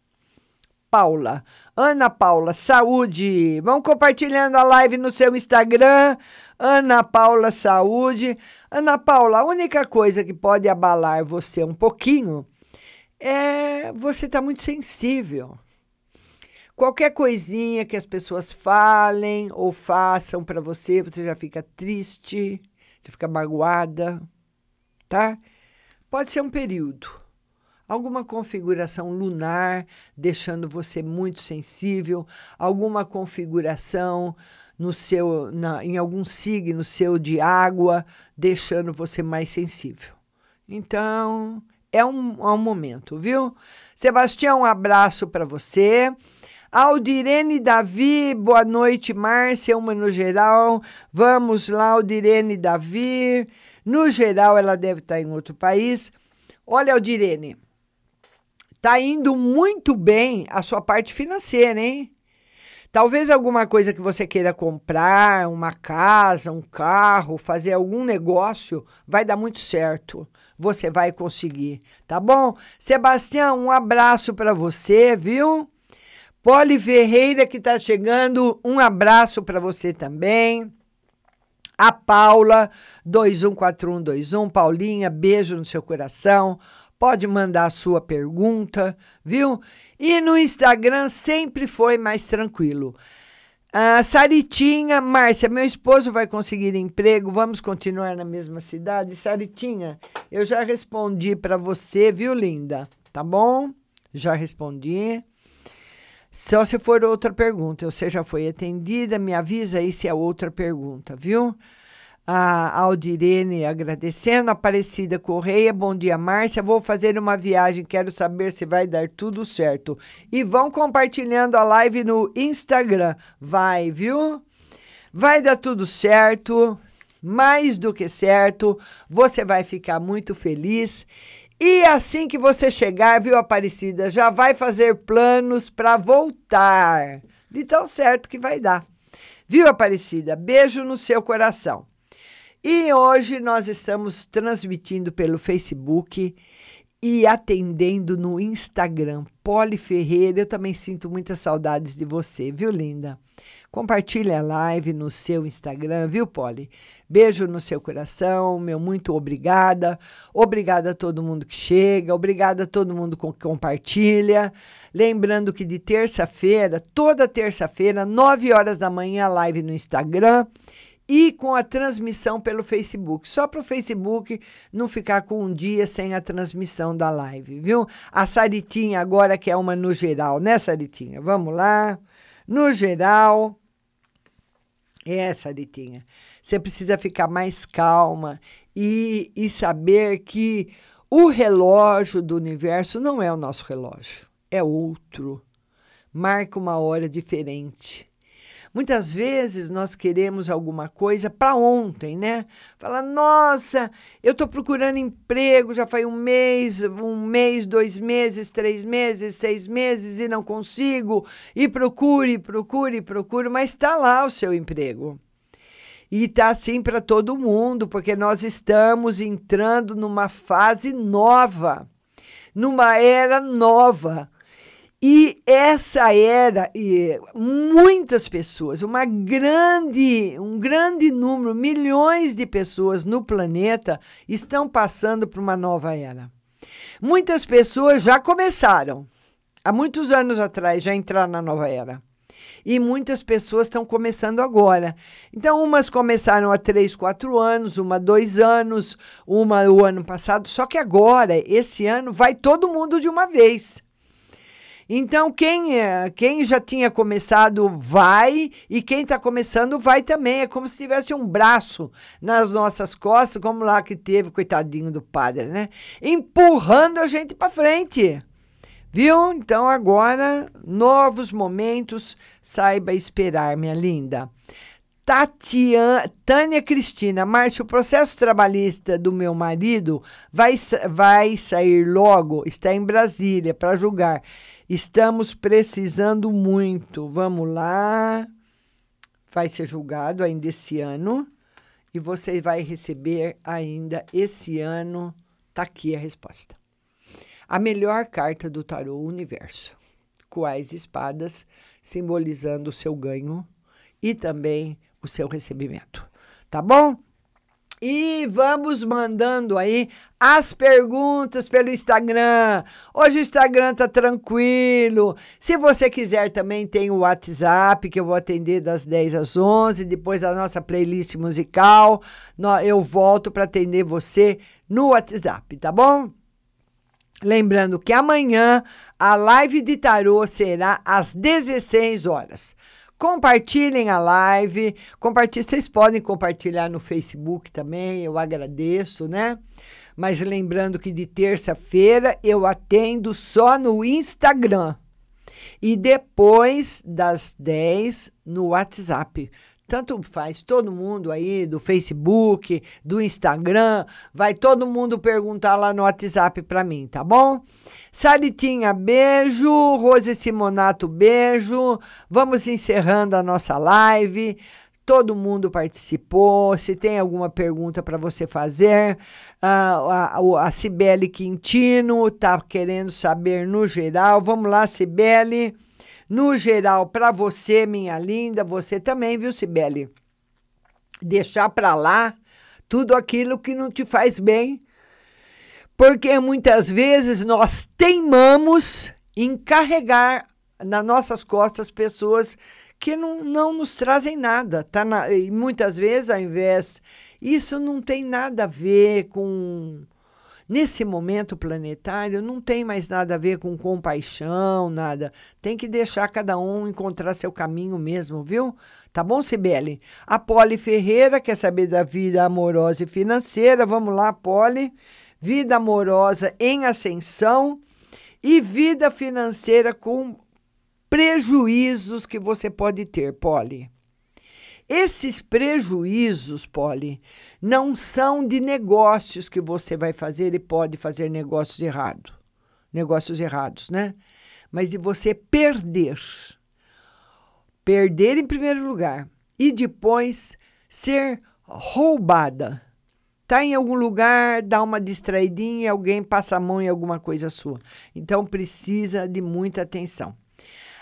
Paula. Ana Paula, saúde. Vão compartilhando a live no seu Instagram. Ana Paula, saúde. Ana Paula, a única coisa que pode abalar você um pouquinho é você estar tá muito sensível. Qualquer coisinha que as pessoas falem ou façam para você, você já fica triste, já fica magoada, tá? Pode ser um período alguma configuração lunar deixando você muito sensível, alguma configuração no seu na, em algum signo seu de água deixando você mais sensível. Então, é um, é um momento, viu? Sebastião, um abraço para você. Aldirene Davi, boa noite, Márcia, uma no geral. Vamos lá, Aldirene Davi. No geral, ela deve estar em outro país. Olha, Aldirene, Tá indo muito bem a sua parte financeira, hein? Talvez alguma coisa que você queira comprar, uma casa, um carro, fazer algum negócio, vai dar muito certo. Você vai conseguir, tá bom? Sebastião, um abraço para você, viu? Poli Ferreira que tá chegando, um abraço para você também. A Paula 214121, Paulinha, beijo no seu coração pode mandar a sua pergunta, viu? E no Instagram sempre foi mais tranquilo. A Saritinha, Márcia, meu esposo vai conseguir emprego, vamos continuar na mesma cidade? Saritinha, eu já respondi para você, viu, linda? Tá bom? Já respondi. Só se for outra pergunta, você já foi atendida, me avisa aí se é outra pergunta, viu? a Aldirene agradecendo. Aparecida Correia, bom dia, Márcia. Vou fazer uma viagem, quero saber se vai dar tudo certo. E vão compartilhando a live no Instagram. Vai, viu? Vai dar tudo certo, mais do que certo. Você vai ficar muito feliz. E assim que você chegar, viu, Aparecida, já vai fazer planos para voltar. De tão certo que vai dar. Viu, Aparecida? Beijo no seu coração. E hoje nós estamos transmitindo pelo Facebook e atendendo no Instagram. Poli Ferreira, eu também sinto muitas saudades de você, viu, linda? Compartilhe a live no seu Instagram, viu, Poli? Beijo no seu coração, meu muito obrigada. Obrigada a todo mundo que chega, obrigada a todo mundo que compartilha. Lembrando que de terça-feira, toda terça-feira, 9 horas da manhã, live no Instagram e com a transmissão pelo Facebook. Só para o Facebook não ficar com um dia sem a transmissão da live, viu? A Saritinha agora que é uma no geral, né, Saritinha? Vamos lá. No geral. É, Saritinha. Você precisa ficar mais calma e, e saber que o relógio do universo não é o nosso relógio, é outro. Marca uma hora diferente. Muitas vezes nós queremos alguma coisa para ontem, né? Fala, nossa, eu estou procurando emprego já faz um mês, um mês, dois meses, três meses, seis meses e não consigo. E procure, procure, procure, mas está lá o seu emprego. E tá assim para todo mundo, porque nós estamos entrando numa fase nova, numa era nova. E essa era, e muitas pessoas, uma grande, um grande número, milhões de pessoas no planeta estão passando por uma nova era. Muitas pessoas já começaram, há muitos anos atrás, já entraram na nova era e muitas pessoas estão começando agora. Então, umas começaram há três, quatro anos, uma dois anos, uma o ano passado, só que agora, esse ano, vai todo mundo de uma vez. Então, quem, é, quem já tinha começado vai, e quem está começando vai também. É como se tivesse um braço nas nossas costas, como lá que teve, coitadinho do padre, né? Empurrando a gente para frente. Viu? Então agora, novos momentos, saiba esperar, minha linda. Tatiana, Tânia Cristina, Márcio, o processo trabalhista do meu marido vai, vai sair logo, está em Brasília para julgar. Estamos precisando muito. Vamos lá. Vai ser julgado ainda esse ano e você vai receber ainda esse ano. Tá aqui a resposta a melhor carta do tarô universo, com as espadas simbolizando o seu ganho e também o seu recebimento. Tá bom? E vamos mandando aí as perguntas pelo Instagram. Hoje o Instagram tá tranquilo. Se você quiser também tem o WhatsApp que eu vou atender das 10 às 11, depois da nossa playlist musical, eu volto para atender você no WhatsApp, tá bom? Lembrando que amanhã a live de tarô será às 16 horas. Compartilhem a live, compartilhem, vocês podem compartilhar no Facebook também, eu agradeço, né? Mas lembrando que de terça-feira eu atendo só no Instagram e depois das 10 no WhatsApp tanto faz, todo mundo aí do Facebook, do Instagram, vai todo mundo perguntar lá no WhatsApp para mim, tá bom? Saritinha, beijo. Rose Simonato, beijo. Vamos encerrando a nossa live. Todo mundo participou. Se tem alguma pergunta para você fazer, a, a, Cibele Quintino está querendo saber no geral. Vamos lá, Cibele no geral, para você, minha linda, você também, viu, Sibeli? Deixar para lá tudo aquilo que não te faz bem. Porque muitas vezes nós teimamos em carregar nas nossas costas pessoas que não, não nos trazem nada. Tá na, e muitas vezes, ao invés. Isso não tem nada a ver com Nesse momento planetário, não tem mais nada a ver com compaixão, nada. Tem que deixar cada um encontrar seu caminho mesmo, viu? Tá bom, Sibeli? A Poli Ferreira quer saber da vida amorosa e financeira. Vamos lá, Poli. Vida amorosa em ascensão e vida financeira com prejuízos que você pode ter, Poli. Esses prejuízos, Polly, não são de negócios que você vai fazer e pode fazer negócios errados. Negócios errados, né? Mas de você perder. Perder em primeiro lugar. E depois ser roubada. Tá em algum lugar, dá uma distraidinha e alguém passa a mão em alguma coisa sua. Então precisa de muita atenção.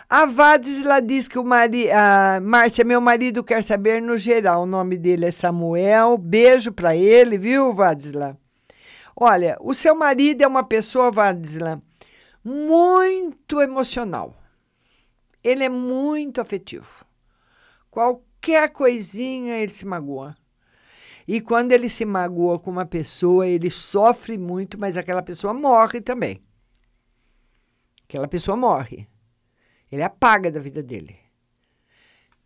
A Vadisla diz que o marido. Márcia, meu marido quer saber no geral. O nome dele é Samuel. Beijo para ele, viu, Vadisla? Olha, o seu marido é uma pessoa, Vadisla, muito emocional. Ele é muito afetivo. Qualquer coisinha ele se magoa. E quando ele se magoa com uma pessoa, ele sofre muito, mas aquela pessoa morre também. Aquela pessoa morre. Ele apaga da vida dele.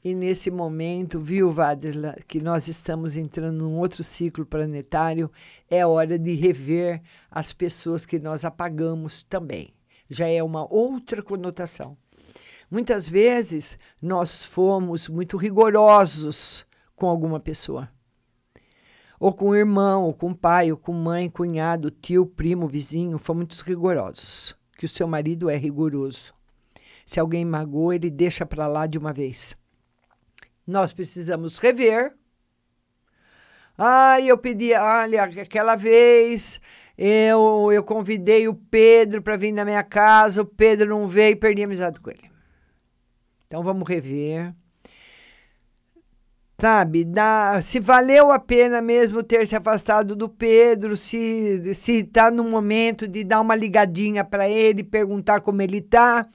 E nesse momento, viu, Vadisla, que nós estamos entrando num outro ciclo planetário, é hora de rever as pessoas que nós apagamos também. Já é uma outra conotação. Muitas vezes nós fomos muito rigorosos com alguma pessoa. Ou com irmão, ou com pai, ou com mãe, cunhado, tio, primo, vizinho, fomos rigorosos. Que o seu marido é rigoroso. Se alguém magoa, ele deixa para lá de uma vez. Nós precisamos rever Ah, eu pedi, olha, aquela vez eu, eu convidei o Pedro para vir na minha casa, o Pedro não veio e perdi a amizade com ele. Então vamos rever. Sabe, se valeu a pena mesmo ter se afastado do Pedro, se se tá no momento de dar uma ligadinha para ele, perguntar como ele tá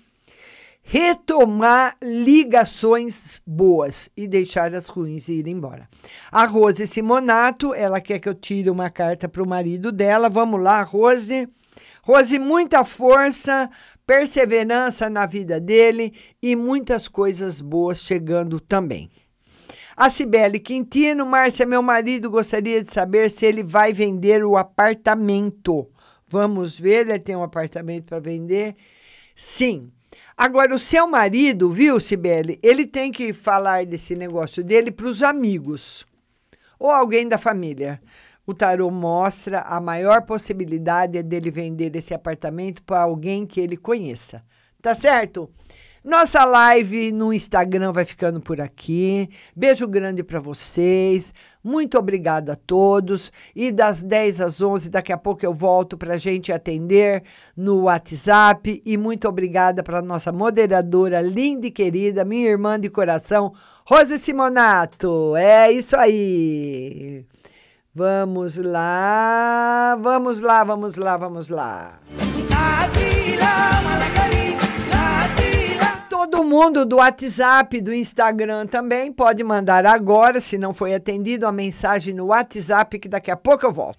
retomar ligações boas e deixar as ruins ir embora. A Rose Simonato, ela quer que eu tire uma carta para o marido dela. Vamos lá, Rose. Rose, muita força, perseverança na vida dele e muitas coisas boas chegando também. A Cibele Quintino, Márcia, meu marido gostaria de saber se ele vai vender o apartamento. Vamos ver, ele tem um apartamento para vender? Sim. Agora, o seu marido, viu, Sibeli? Ele tem que falar desse negócio dele para os amigos ou alguém da família. O tarô mostra a maior possibilidade dele vender esse apartamento para alguém que ele conheça. Tá certo? Nossa live no Instagram vai ficando por aqui. Beijo grande para vocês. Muito obrigada a todos. E das 10 às 11, daqui a pouco eu volto para a gente atender no WhatsApp. E muito obrigada para nossa moderadora linda e querida, minha irmã de coração, Rose Simonato. É isso aí. Vamos lá, vamos lá, vamos lá, vamos lá. Todo mundo do WhatsApp, do Instagram também pode mandar agora, se não foi atendido, a mensagem no WhatsApp, que daqui a pouco eu volto.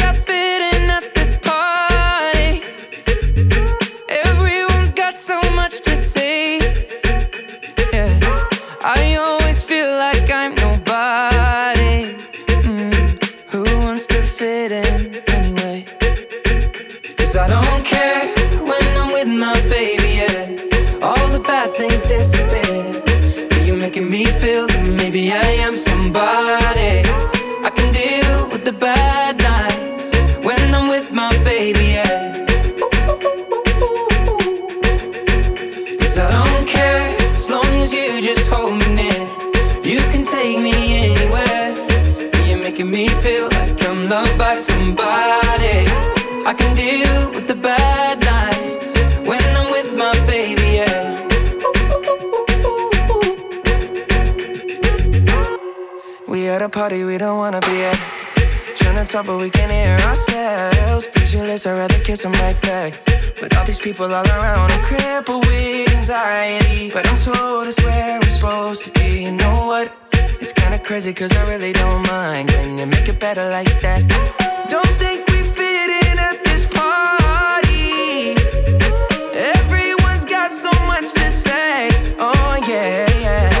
Can deal talk, but we can't hear ourselves. Pictureless, I'd rather kiss them right back. But all these people all around, I'm crippled with anxiety. But I'm told it's where I'm supposed to be. You know what? It's kinda crazy, cause I really don't mind. Can you make it better like that? Don't think we fit in at this party. Everyone's got so much to say. Oh, yeah, yeah.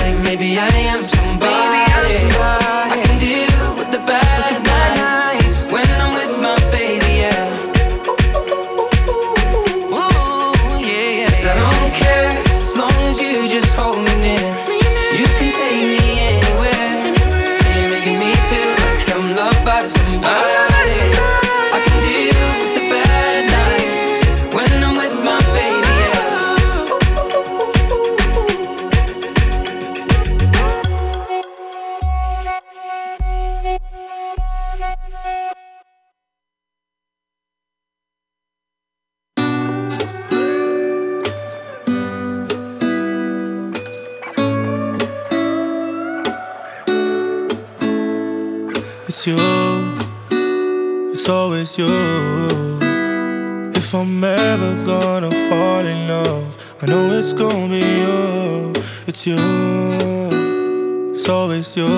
If I'm ever gonna fall in love, I know it's gonna be you. It's you, it's always you.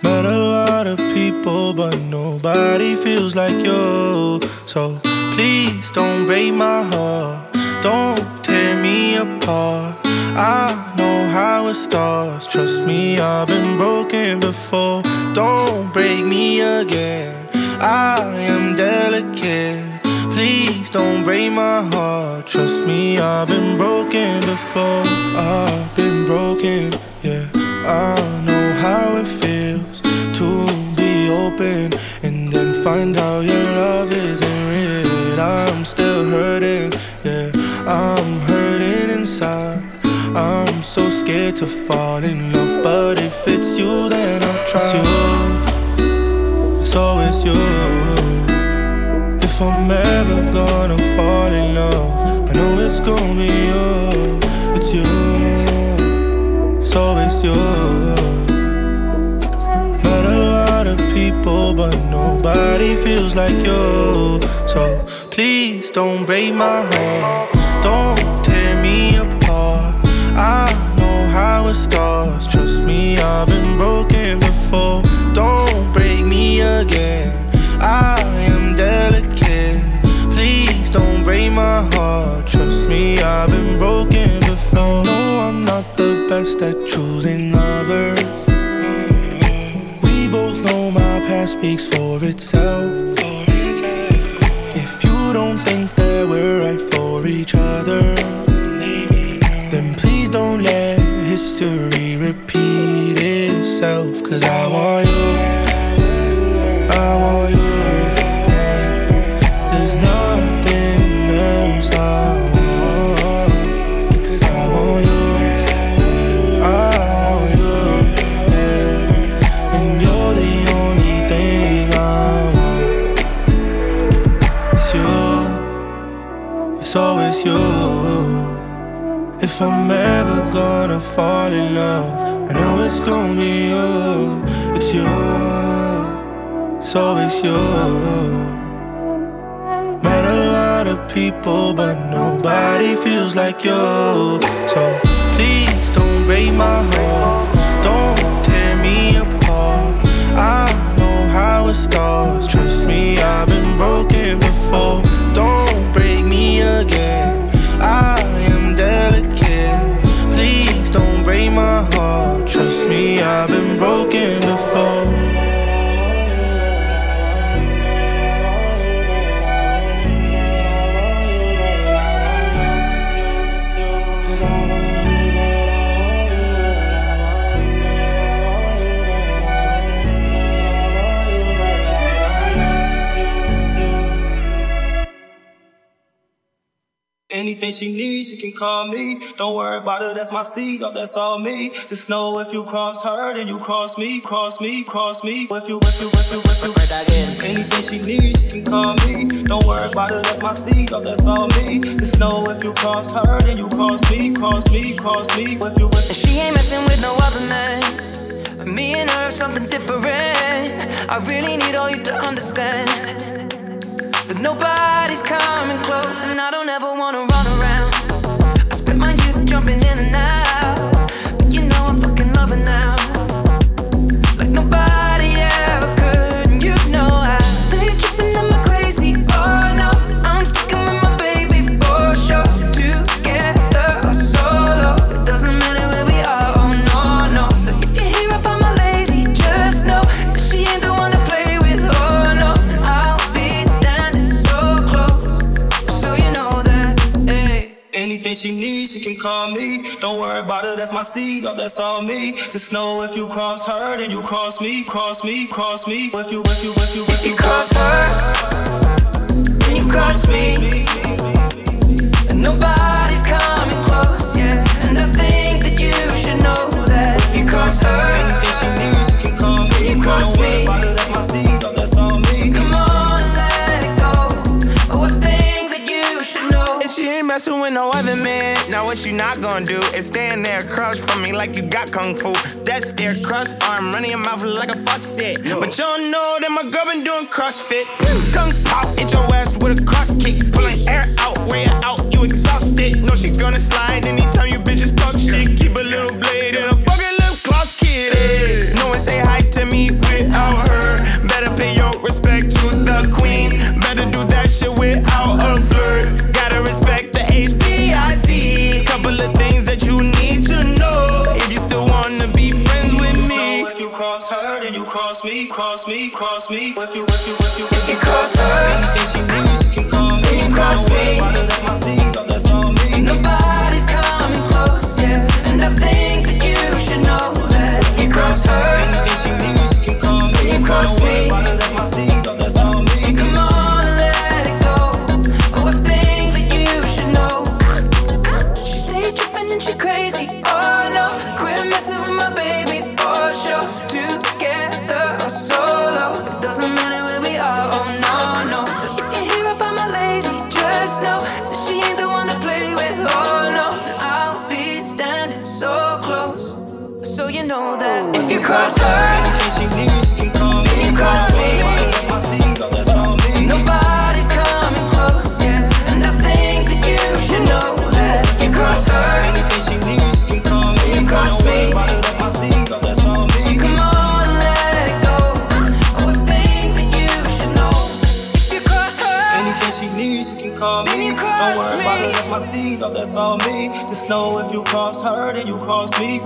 Met a lot of people, but nobody feels like you. So please don't break my heart, don't tear me apart. I know how it starts. Trust me, I've been broken before. Don't break me again. I am delicate. Please don't break my heart. Trust me, I've been broken before. I've been broken, yeah. I know how it feels to be open and then find out your love isn't real. I'm still hurting, yeah. I'm hurting inside. I'm so scared to fall in love, but if it's you, then I'll try. It's always you. If I'm ever gonna fall in love, I know it's gonna be you. It's you, it's always you. Met a lot of people, but nobody feels like you. So please don't break my heart, don't tear me apart. I know how it starts. Trust me, I've been broken before. Don't break me again. I am delicate. Please don't break my heart. Trust me, I've been broken before. No, I'm not the best at choosing lovers. We both know my past speaks for itself. If you don't think that we're right for each other, then please don't let history repeat itself. Cause I want you, fall in love, I know it's gonna be you. It's you, it's always you. Met a lot of people, but nobody feels like you. So please don't break my heart, don't tear me apart. I know how it starts. Trust me, I've been broken before. Don't break me again. I am delicate. Break my heart. Trust me, I've been broken before. Anything she needs, she can call me. Don't worry about it, that's my seed, oh, that's all me. Just know if you cross her, then you cross me, cross me, cross me. If you, if you, if you, if you, if you anything she needs, she can call me. Don't worry about it, that's my seed, oh, that's all me. Just know if you cross her, then you cross me, cross me, cross me. If you, if And she ain't messing with no other man. Me and her are something different. I really need all you to understand. Nobody's coming close, and I don't ever wanna run around. I spent my youth jumping in and out. She can call me. Don't worry about it, that's my seed, oh, that's all me. Just know if you cross her, then you cross me, cross me, cross me. If you, if you, if you, if you cross her, then you cross me. And nobody's coming close, yeah. And I think that you should know that if you cross her, anything she can call me. you cross Don't worry me. about it, that's my seed, messing with no other man, now what you not gonna do is stand there across from me like you got kung fu. That's their crust arm running your mouth like a faucet. But you don't know that my girl been doing CrossFit. Kung pop, hit your ass with a cross kick. Pulling air out, way out, you exhausted. No, she gonna slide anytime cross me. If you, if you, if you,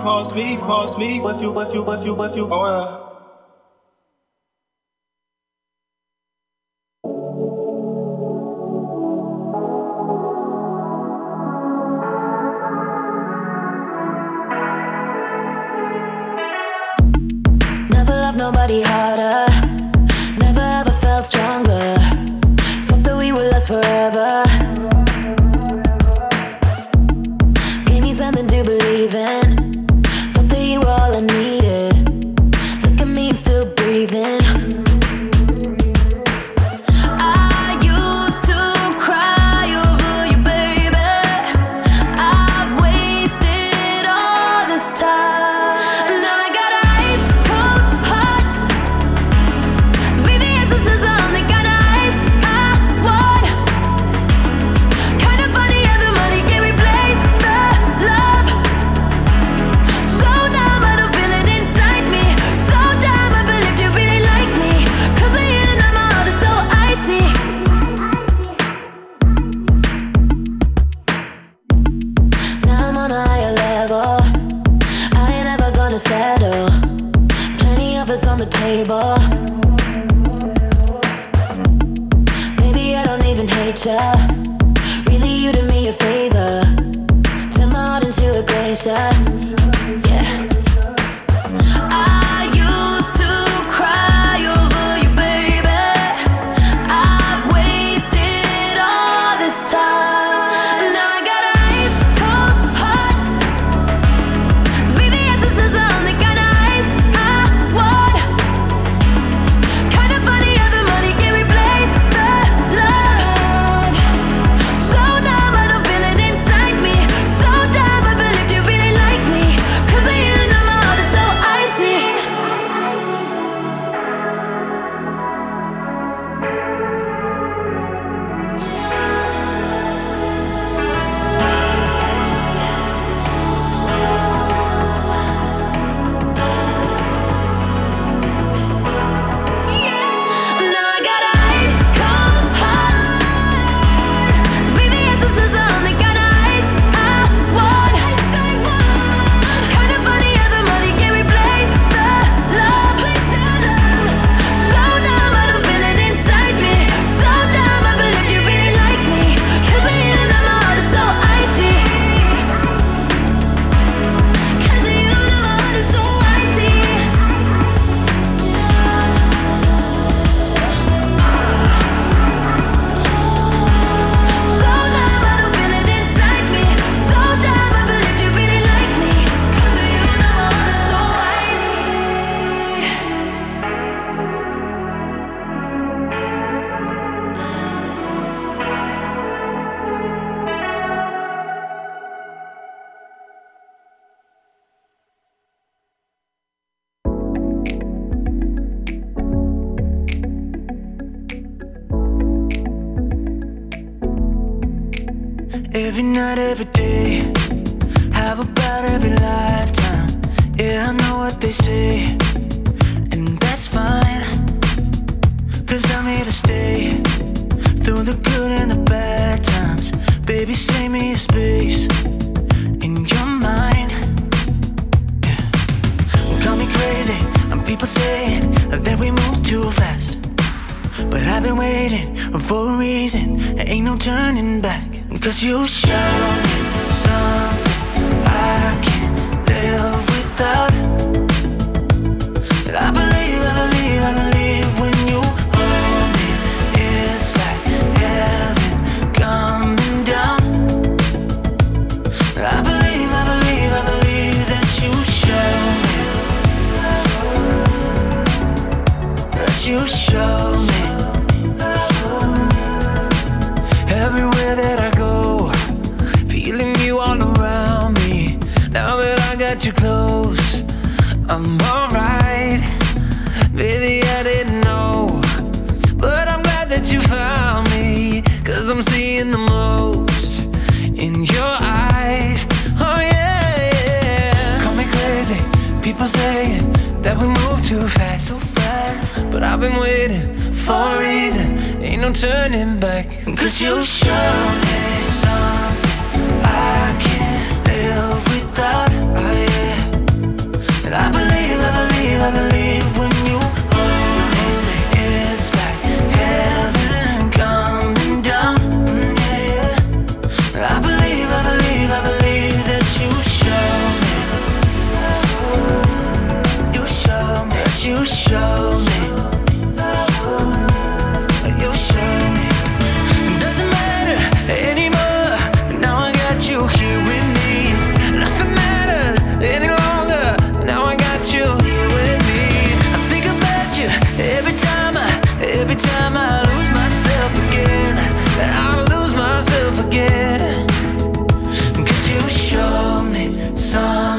cross me, cross me. If you, if you, if you, if you, oh, yeah.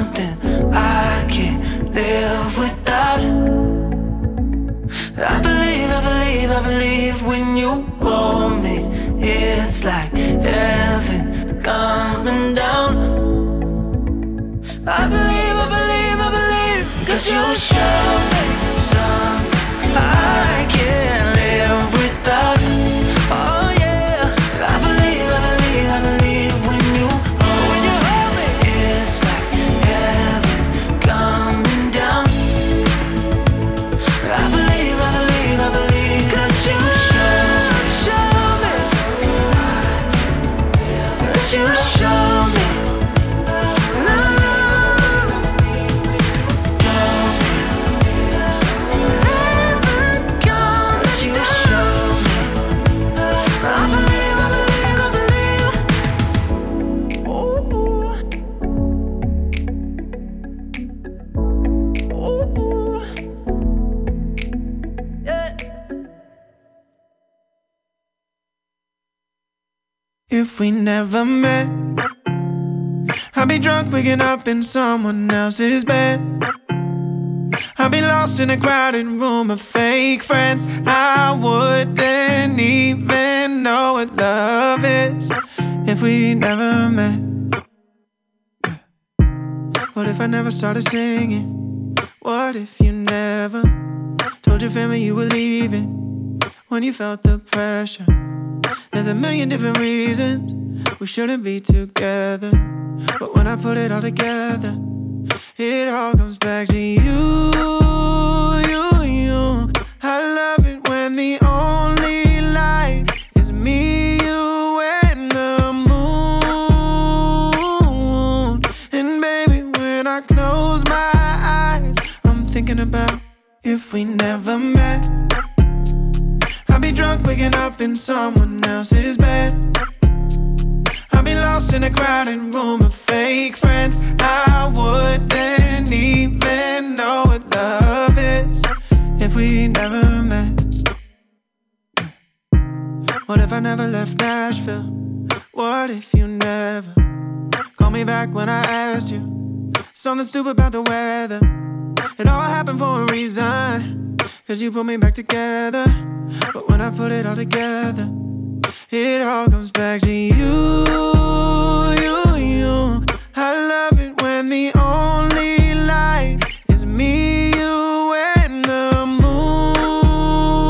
Something I can't live without. I believe, I believe, I believe when you hold me, it's like heaven coming down. I believe, I believe, I believe, cause you show we never met, I'd be drunk waking up in someone else's bed. I'd be lost in a crowded room of fake friends. I wouldn't even know what love is if we never met. What if I never started singing? What if you never told your family you were leaving when you felt the pressure? There's a million different reasons we shouldn't be together. But when I put it all together, it all comes back to you, you, you. I love it when the only light is me, you, and the moon. And baby, when I close my eyes, I'm thinking about if we never met. Drunk waking up in someone else's bed. I'd be lost in a crowded room of fake friends. I wouldn't even know what love is if we never met. What if I never left Nashville? What if you never called me back when I asked you something stupid about the weather? It all happened for a reason. Cause you put me back together. But when I put it all together, It all comes back to you, you, you. I love it when the only light is me, you, and the moon.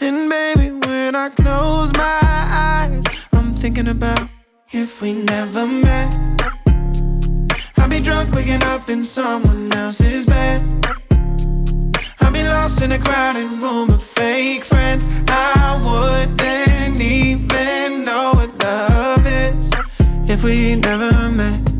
And baby, when I close my eyes, I'm thinking about if we never met. Be drunk waking up in someone else's bed. I'd be lost in a crowded room of fake friends. I wouldn't even know what love is if we never met.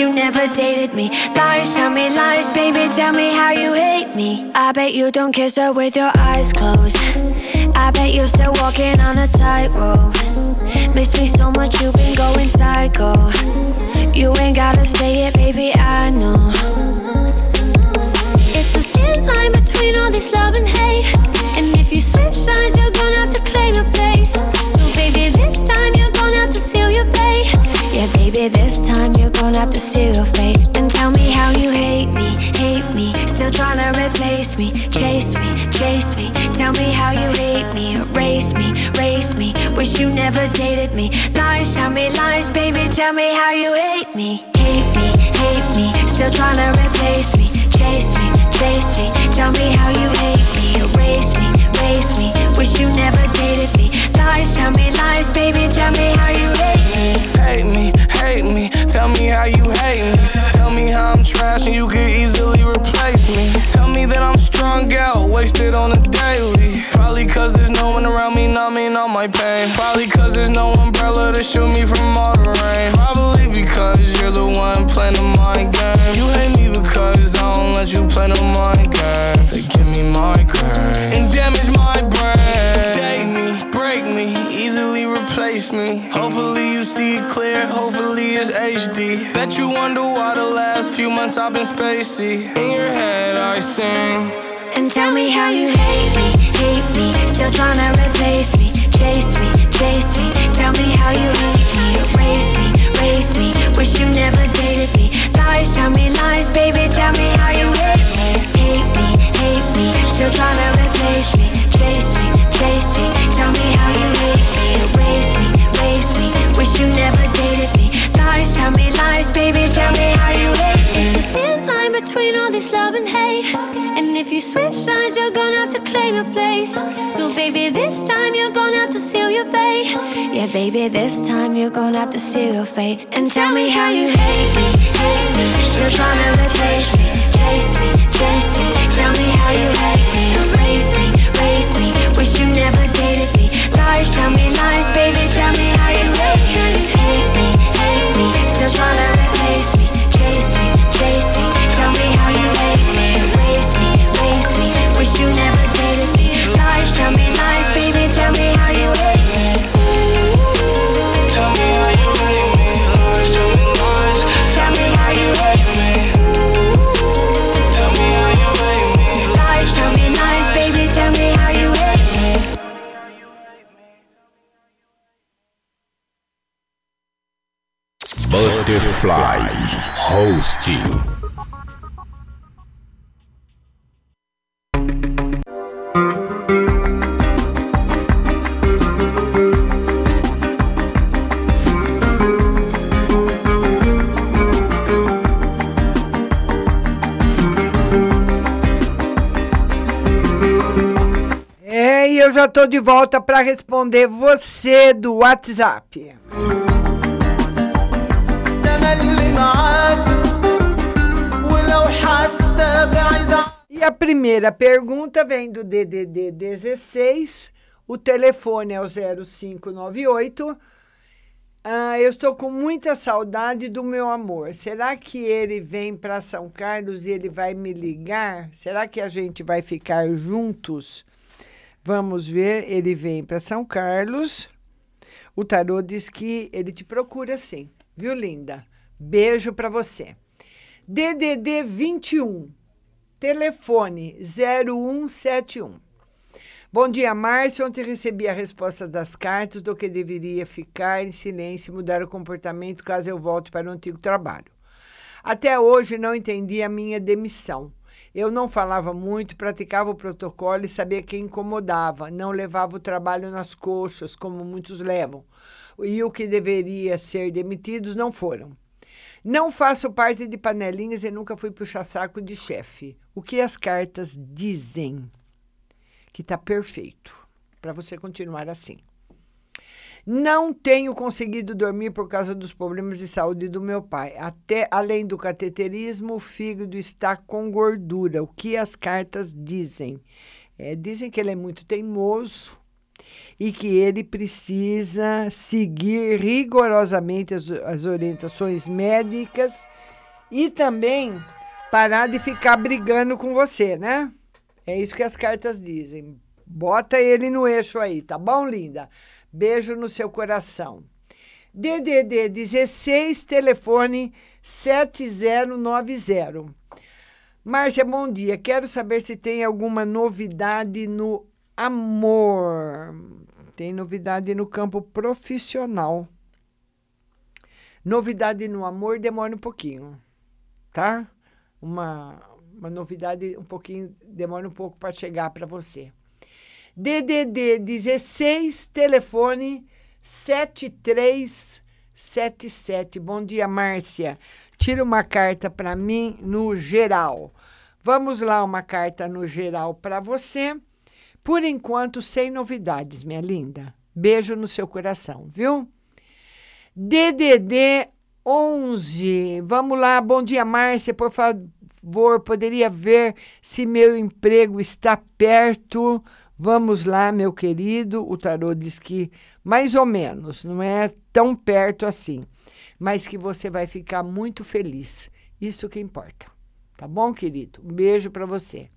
You never dated me. Lies, tell me lies, baby, tell me how you hate me. I bet you don't kiss her with your eyes closed. I bet you're still walking on a tightrope. Miss me so much, you've been going psycho. You ain't gotta say it, baby, I know. It's a thin line between all this love and hate. And if you switch sides, you're gonna have to claim your place. So, baby, this time this time you're gonna have to see your fate. And tell me how you hate me, hate me. Still trying to replace me, chase me, chase me. Tell me how you hate me, erase me, race me. Wish you never dated me. Lies, tell me lies, baby, tell me how you hate me, hate me, hate me. Still trying to replace me, chase me, chase me. Tell me how you hate me, erase me, race me. Wish you never dated me. Lies, tell me lies, baby, tell me how you hate me. Hate me, hate me. Tell me how you hate me. Tell me how I'm trash and you could easily replace me. Tell me that I'm strung out, wasted on a daily. Probably cause there's no one around me numbing all my pain. Probably cause there's no umbrella to shield me from all the rain. Probably because you're the one playing the mind game. You hate me because I don't let you play no mind games. They give me my migraine and damage my brain. Replace me. Hopefully you see it clear, hopefully it's HD. Bet you wonder why the last few months I've been spacey. In your head I sing. And tell me how you hate me, hate me. Still trying to replace me, chase me, chase me. Tell me how you hate me, erase me, race me. Wish you never dated me. Lies, tell me lies, baby. Tell me how you hate me, hate me, hate me. Still trying to replace me, chase me, chase me. Tell me how you Wish you never dated me. Lies, tell me lies, baby. Tell me how you hate me. It's a thin line between all this love and hate. And if you switch sides, you're gonna have to claim your place. So, baby, this time you're gonna have to seal your fate. Yeah, baby, this time you're gonna have to seal your fate. And tell me how you hate me, hate me. Still trying to replace me, chase me, chase me. Tell me how you hate me, erase me, race me. Wish you never dated me. Lies, tell me lies, baby. Tell me how you e tô de volta para responder você do WhatsApp. E a primeira pergunta vem do DDD 16. O telefone é o 0598. Ah, eu estou com muita saudade do meu amor. Será que ele vem para São Carlos e ele vai me ligar? Será que a gente vai ficar juntos? Vamos ver. Ele vem para São Carlos. O tarô diz que ele te procura sim, viu, linda? Beijo para você. DDD 21, telefone 0171. Bom dia, Márcia. Ontem recebi a resposta das cartas do que deveria ficar em silêncio e mudar o comportamento caso eu volte para o antigo trabalho. Até hoje não entendi a minha demissão. Eu não falava muito, praticava o protocolo e sabia que incomodava, não levava o trabalho nas coxas, como muitos levam. E o que deveria ser demitidos não foram. Não faço parte de panelinhas e nunca fui puxa-saco de chefe. O que as cartas dizem? que está perfeito para você continuar assim. Não tenho conseguido dormir por causa dos problemas de saúde do meu pai. Até além do cateterismo, o fígado está com gordura. O que as cartas dizem? É, dizem que ele é muito teimoso e que ele precisa seguir rigorosamente as, as orientações médicas e também parar de ficar brigando com você, né? É isso que as cartas dizem. Bota ele no eixo aí, tá bom, linda? Beijo no seu coração. DDD 16, telefone 7090. Márcia, bom dia. Quero saber se tem alguma novidade no amor. Tem novidade no campo profissional. Novidade no amor demora um pouquinho, tá? Uma, uma novidade um pouquinho, demora um pouco para chegar para você. DDD 16, telefone 7377. Bom dia, Márcia. Tira uma carta para mim no geral. Vamos lá, uma carta no geral para você. Por enquanto, sem novidades, minha linda. Beijo no seu coração, viu? DDD 11. Vamos lá, bom dia, Márcia. Por favor poderia ver se meu emprego está perto. Vamos lá, meu querido. O tarô diz que mais ou menos, não é tão perto assim, mas que você vai ficar muito feliz. Isso que importa. Tá bom, querido? Um beijo para você.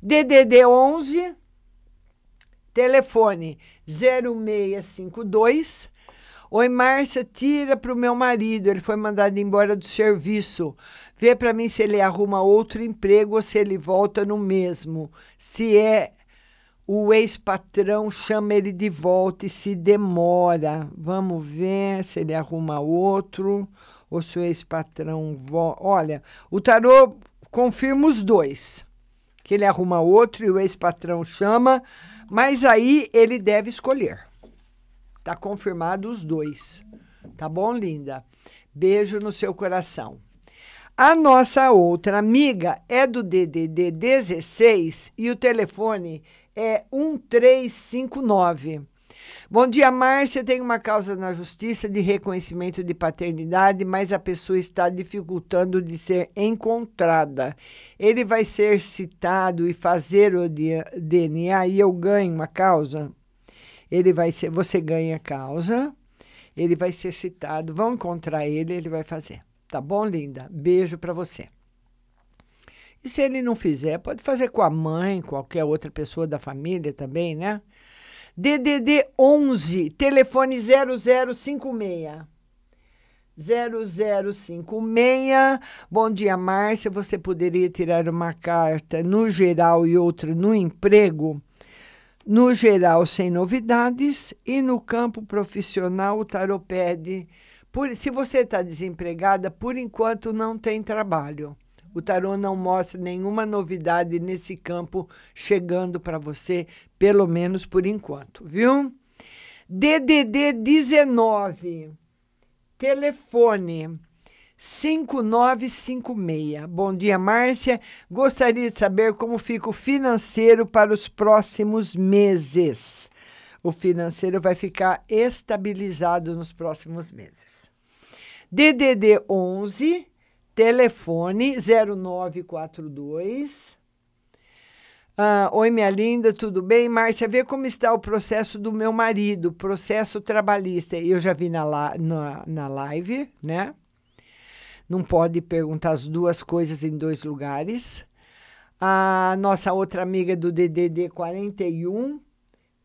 DDD 11 telefone 0652 Oi, Márcia, tira para o meu marido. Ele foi mandado embora do serviço. Vê para mim se ele arruma outro emprego ou se ele volta no mesmo. Se é o ex-patrão, chama ele de volta e se demora. Vamos ver se ele arruma outro ou se o ex-patrão. Olha, o tarô confirma os dois. Que ele arruma outro e o ex-patrão chama, mas aí ele deve escolher. Tá confirmado os dois. Tá bom, linda? Beijo no seu coração. A nossa outra amiga é do DDD 16 e o telefone é 1359. Bom dia, Márcia. Tem uma causa na justiça de reconhecimento de paternidade, mas a pessoa está dificultando de ser encontrada. Ele vai ser citado e fazer o DNA e eu ganho uma causa? ele vai ser, você ganha causa, ele vai ser citado, vão encontrar ele, ele vai fazer. Tá bom, linda? Beijo para você. E se ele não fizer, pode fazer com a mãe, qualquer outra pessoa da família também, né? DDD 11, telefone 0056. 0056. Bom dia, Márcia. Você poderia tirar uma carta no geral e outra no emprego? No geral, sem novidades, e no campo profissional, o tarot pede. Por, se você está desempregada, por enquanto não tem trabalho. O tarô não mostra nenhuma novidade nesse campo chegando para você, pelo menos por enquanto, viu? DDD 19. Telefone 5956. Bom dia, Márcia. Gostaria de saber como fica o financeiro para os próximos meses. O financeiro vai ficar estabilizado nos próximos meses. DDD 11, telefone 0942. Ah, Oi, minha linda, tudo bem? Márcia, vê como está o processo do meu marido, processo trabalhista. Eu já vi na, na, na live, né? não pode perguntar as duas coisas em dois lugares. A nossa outra amiga do DDD 41,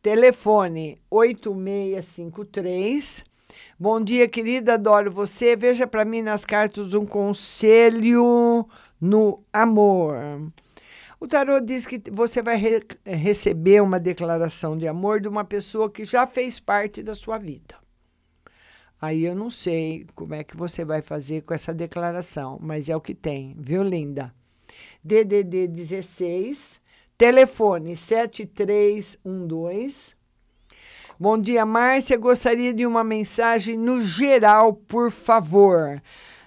Telefone 8653. Bom dia, querida, adoro você. Veja para mim nas cartas um conselho no amor. O tarô diz que você vai re receber uma declaração de amor de uma pessoa que já fez parte da sua vida. Aí eu não sei como é que você vai fazer com essa declaração, mas é o que tem, viu, linda? DDD 16, telefone 7312. Bom dia, Márcia. Gostaria de uma mensagem no geral, por favor.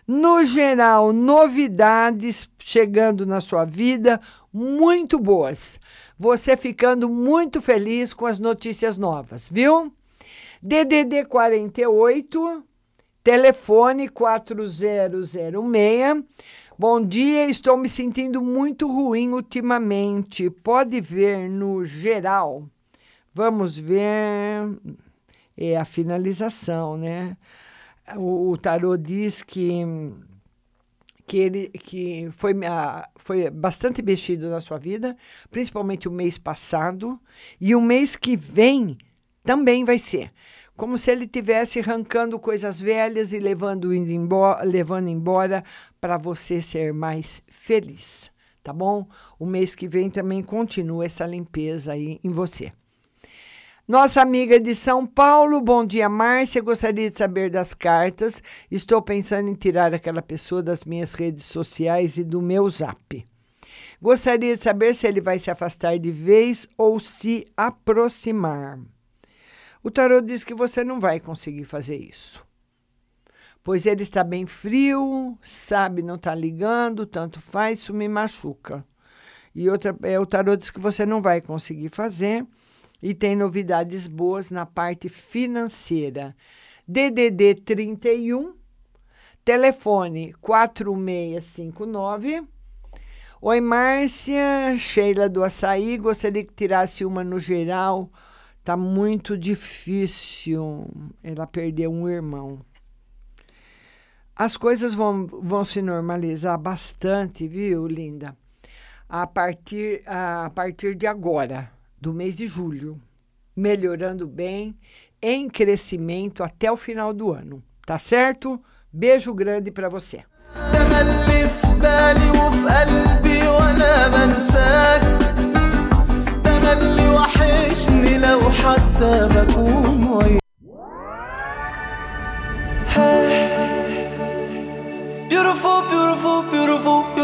No geral, novidades chegando na sua vida muito boas. Você ficando muito feliz com as notícias novas, viu? DDD 48, telefone 4006. Bom dia, estou me sentindo muito ruim ultimamente. Pode ver no geral. Vamos ver. É a finalização, né? O, o tarô diz que que ele que foi, uh, foi bastante mexido na sua vida, principalmente o mês passado, e o mês que vem também vai ser. Como se ele tivesse arrancando coisas velhas e levando, embora, levando embora para você ser mais feliz, tá bom? O mês que vem também continua essa limpeza aí em você. Nossa amiga de São Paulo, bom dia, Márcia. Gostaria de saber das cartas. Estou pensando em tirar aquela pessoa das minhas redes sociais e do meu zap. Gostaria de saber se ele vai se afastar de vez ou se aproximar. O tarô diz que você não vai conseguir fazer isso. Pois ele está bem frio, sabe, não está ligando, tanto faz, isso me machuca. E outra, é, o tarô diz que você não vai conseguir fazer e tem novidades boas na parte financeira. DDD 31, telefone 4659. Oi, Márcia, Sheila do Açaí, gostaria que tirasse uma no geral Tá muito difícil ela perder um irmão. As coisas vão, vão se normalizar bastante, viu, linda? A partir, a partir de agora, do mês de julho, melhorando bem, em crescimento até o final do ano, tá certo? Beijo grande para você. Beautiful, beautiful, beautiful, beautiful.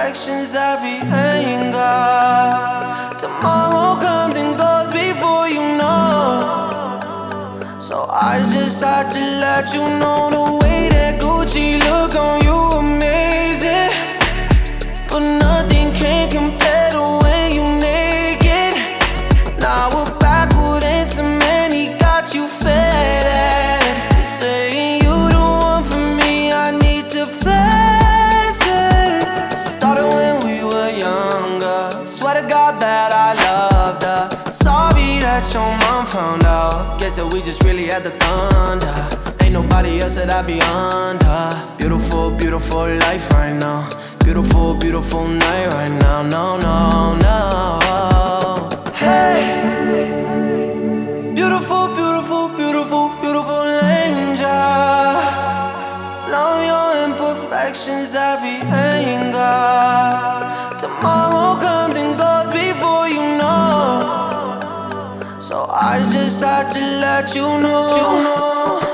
Imperfections, every anger Tomorrow comes and goes before you know. So I just had to let you know the way that Gucci look on you Nobody else that I be under. Beautiful, beautiful life right now. Beautiful, beautiful night right now. No, no, no. Hey, beautiful, beautiful, beautiful, beautiful angel. Love your imperfections, every anger. Tomorrow comes and goes before you know. So I just had to let you know.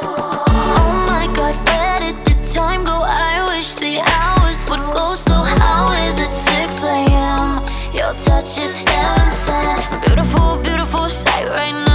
Touch is heaven sent. Beautiful, beautiful sight right now.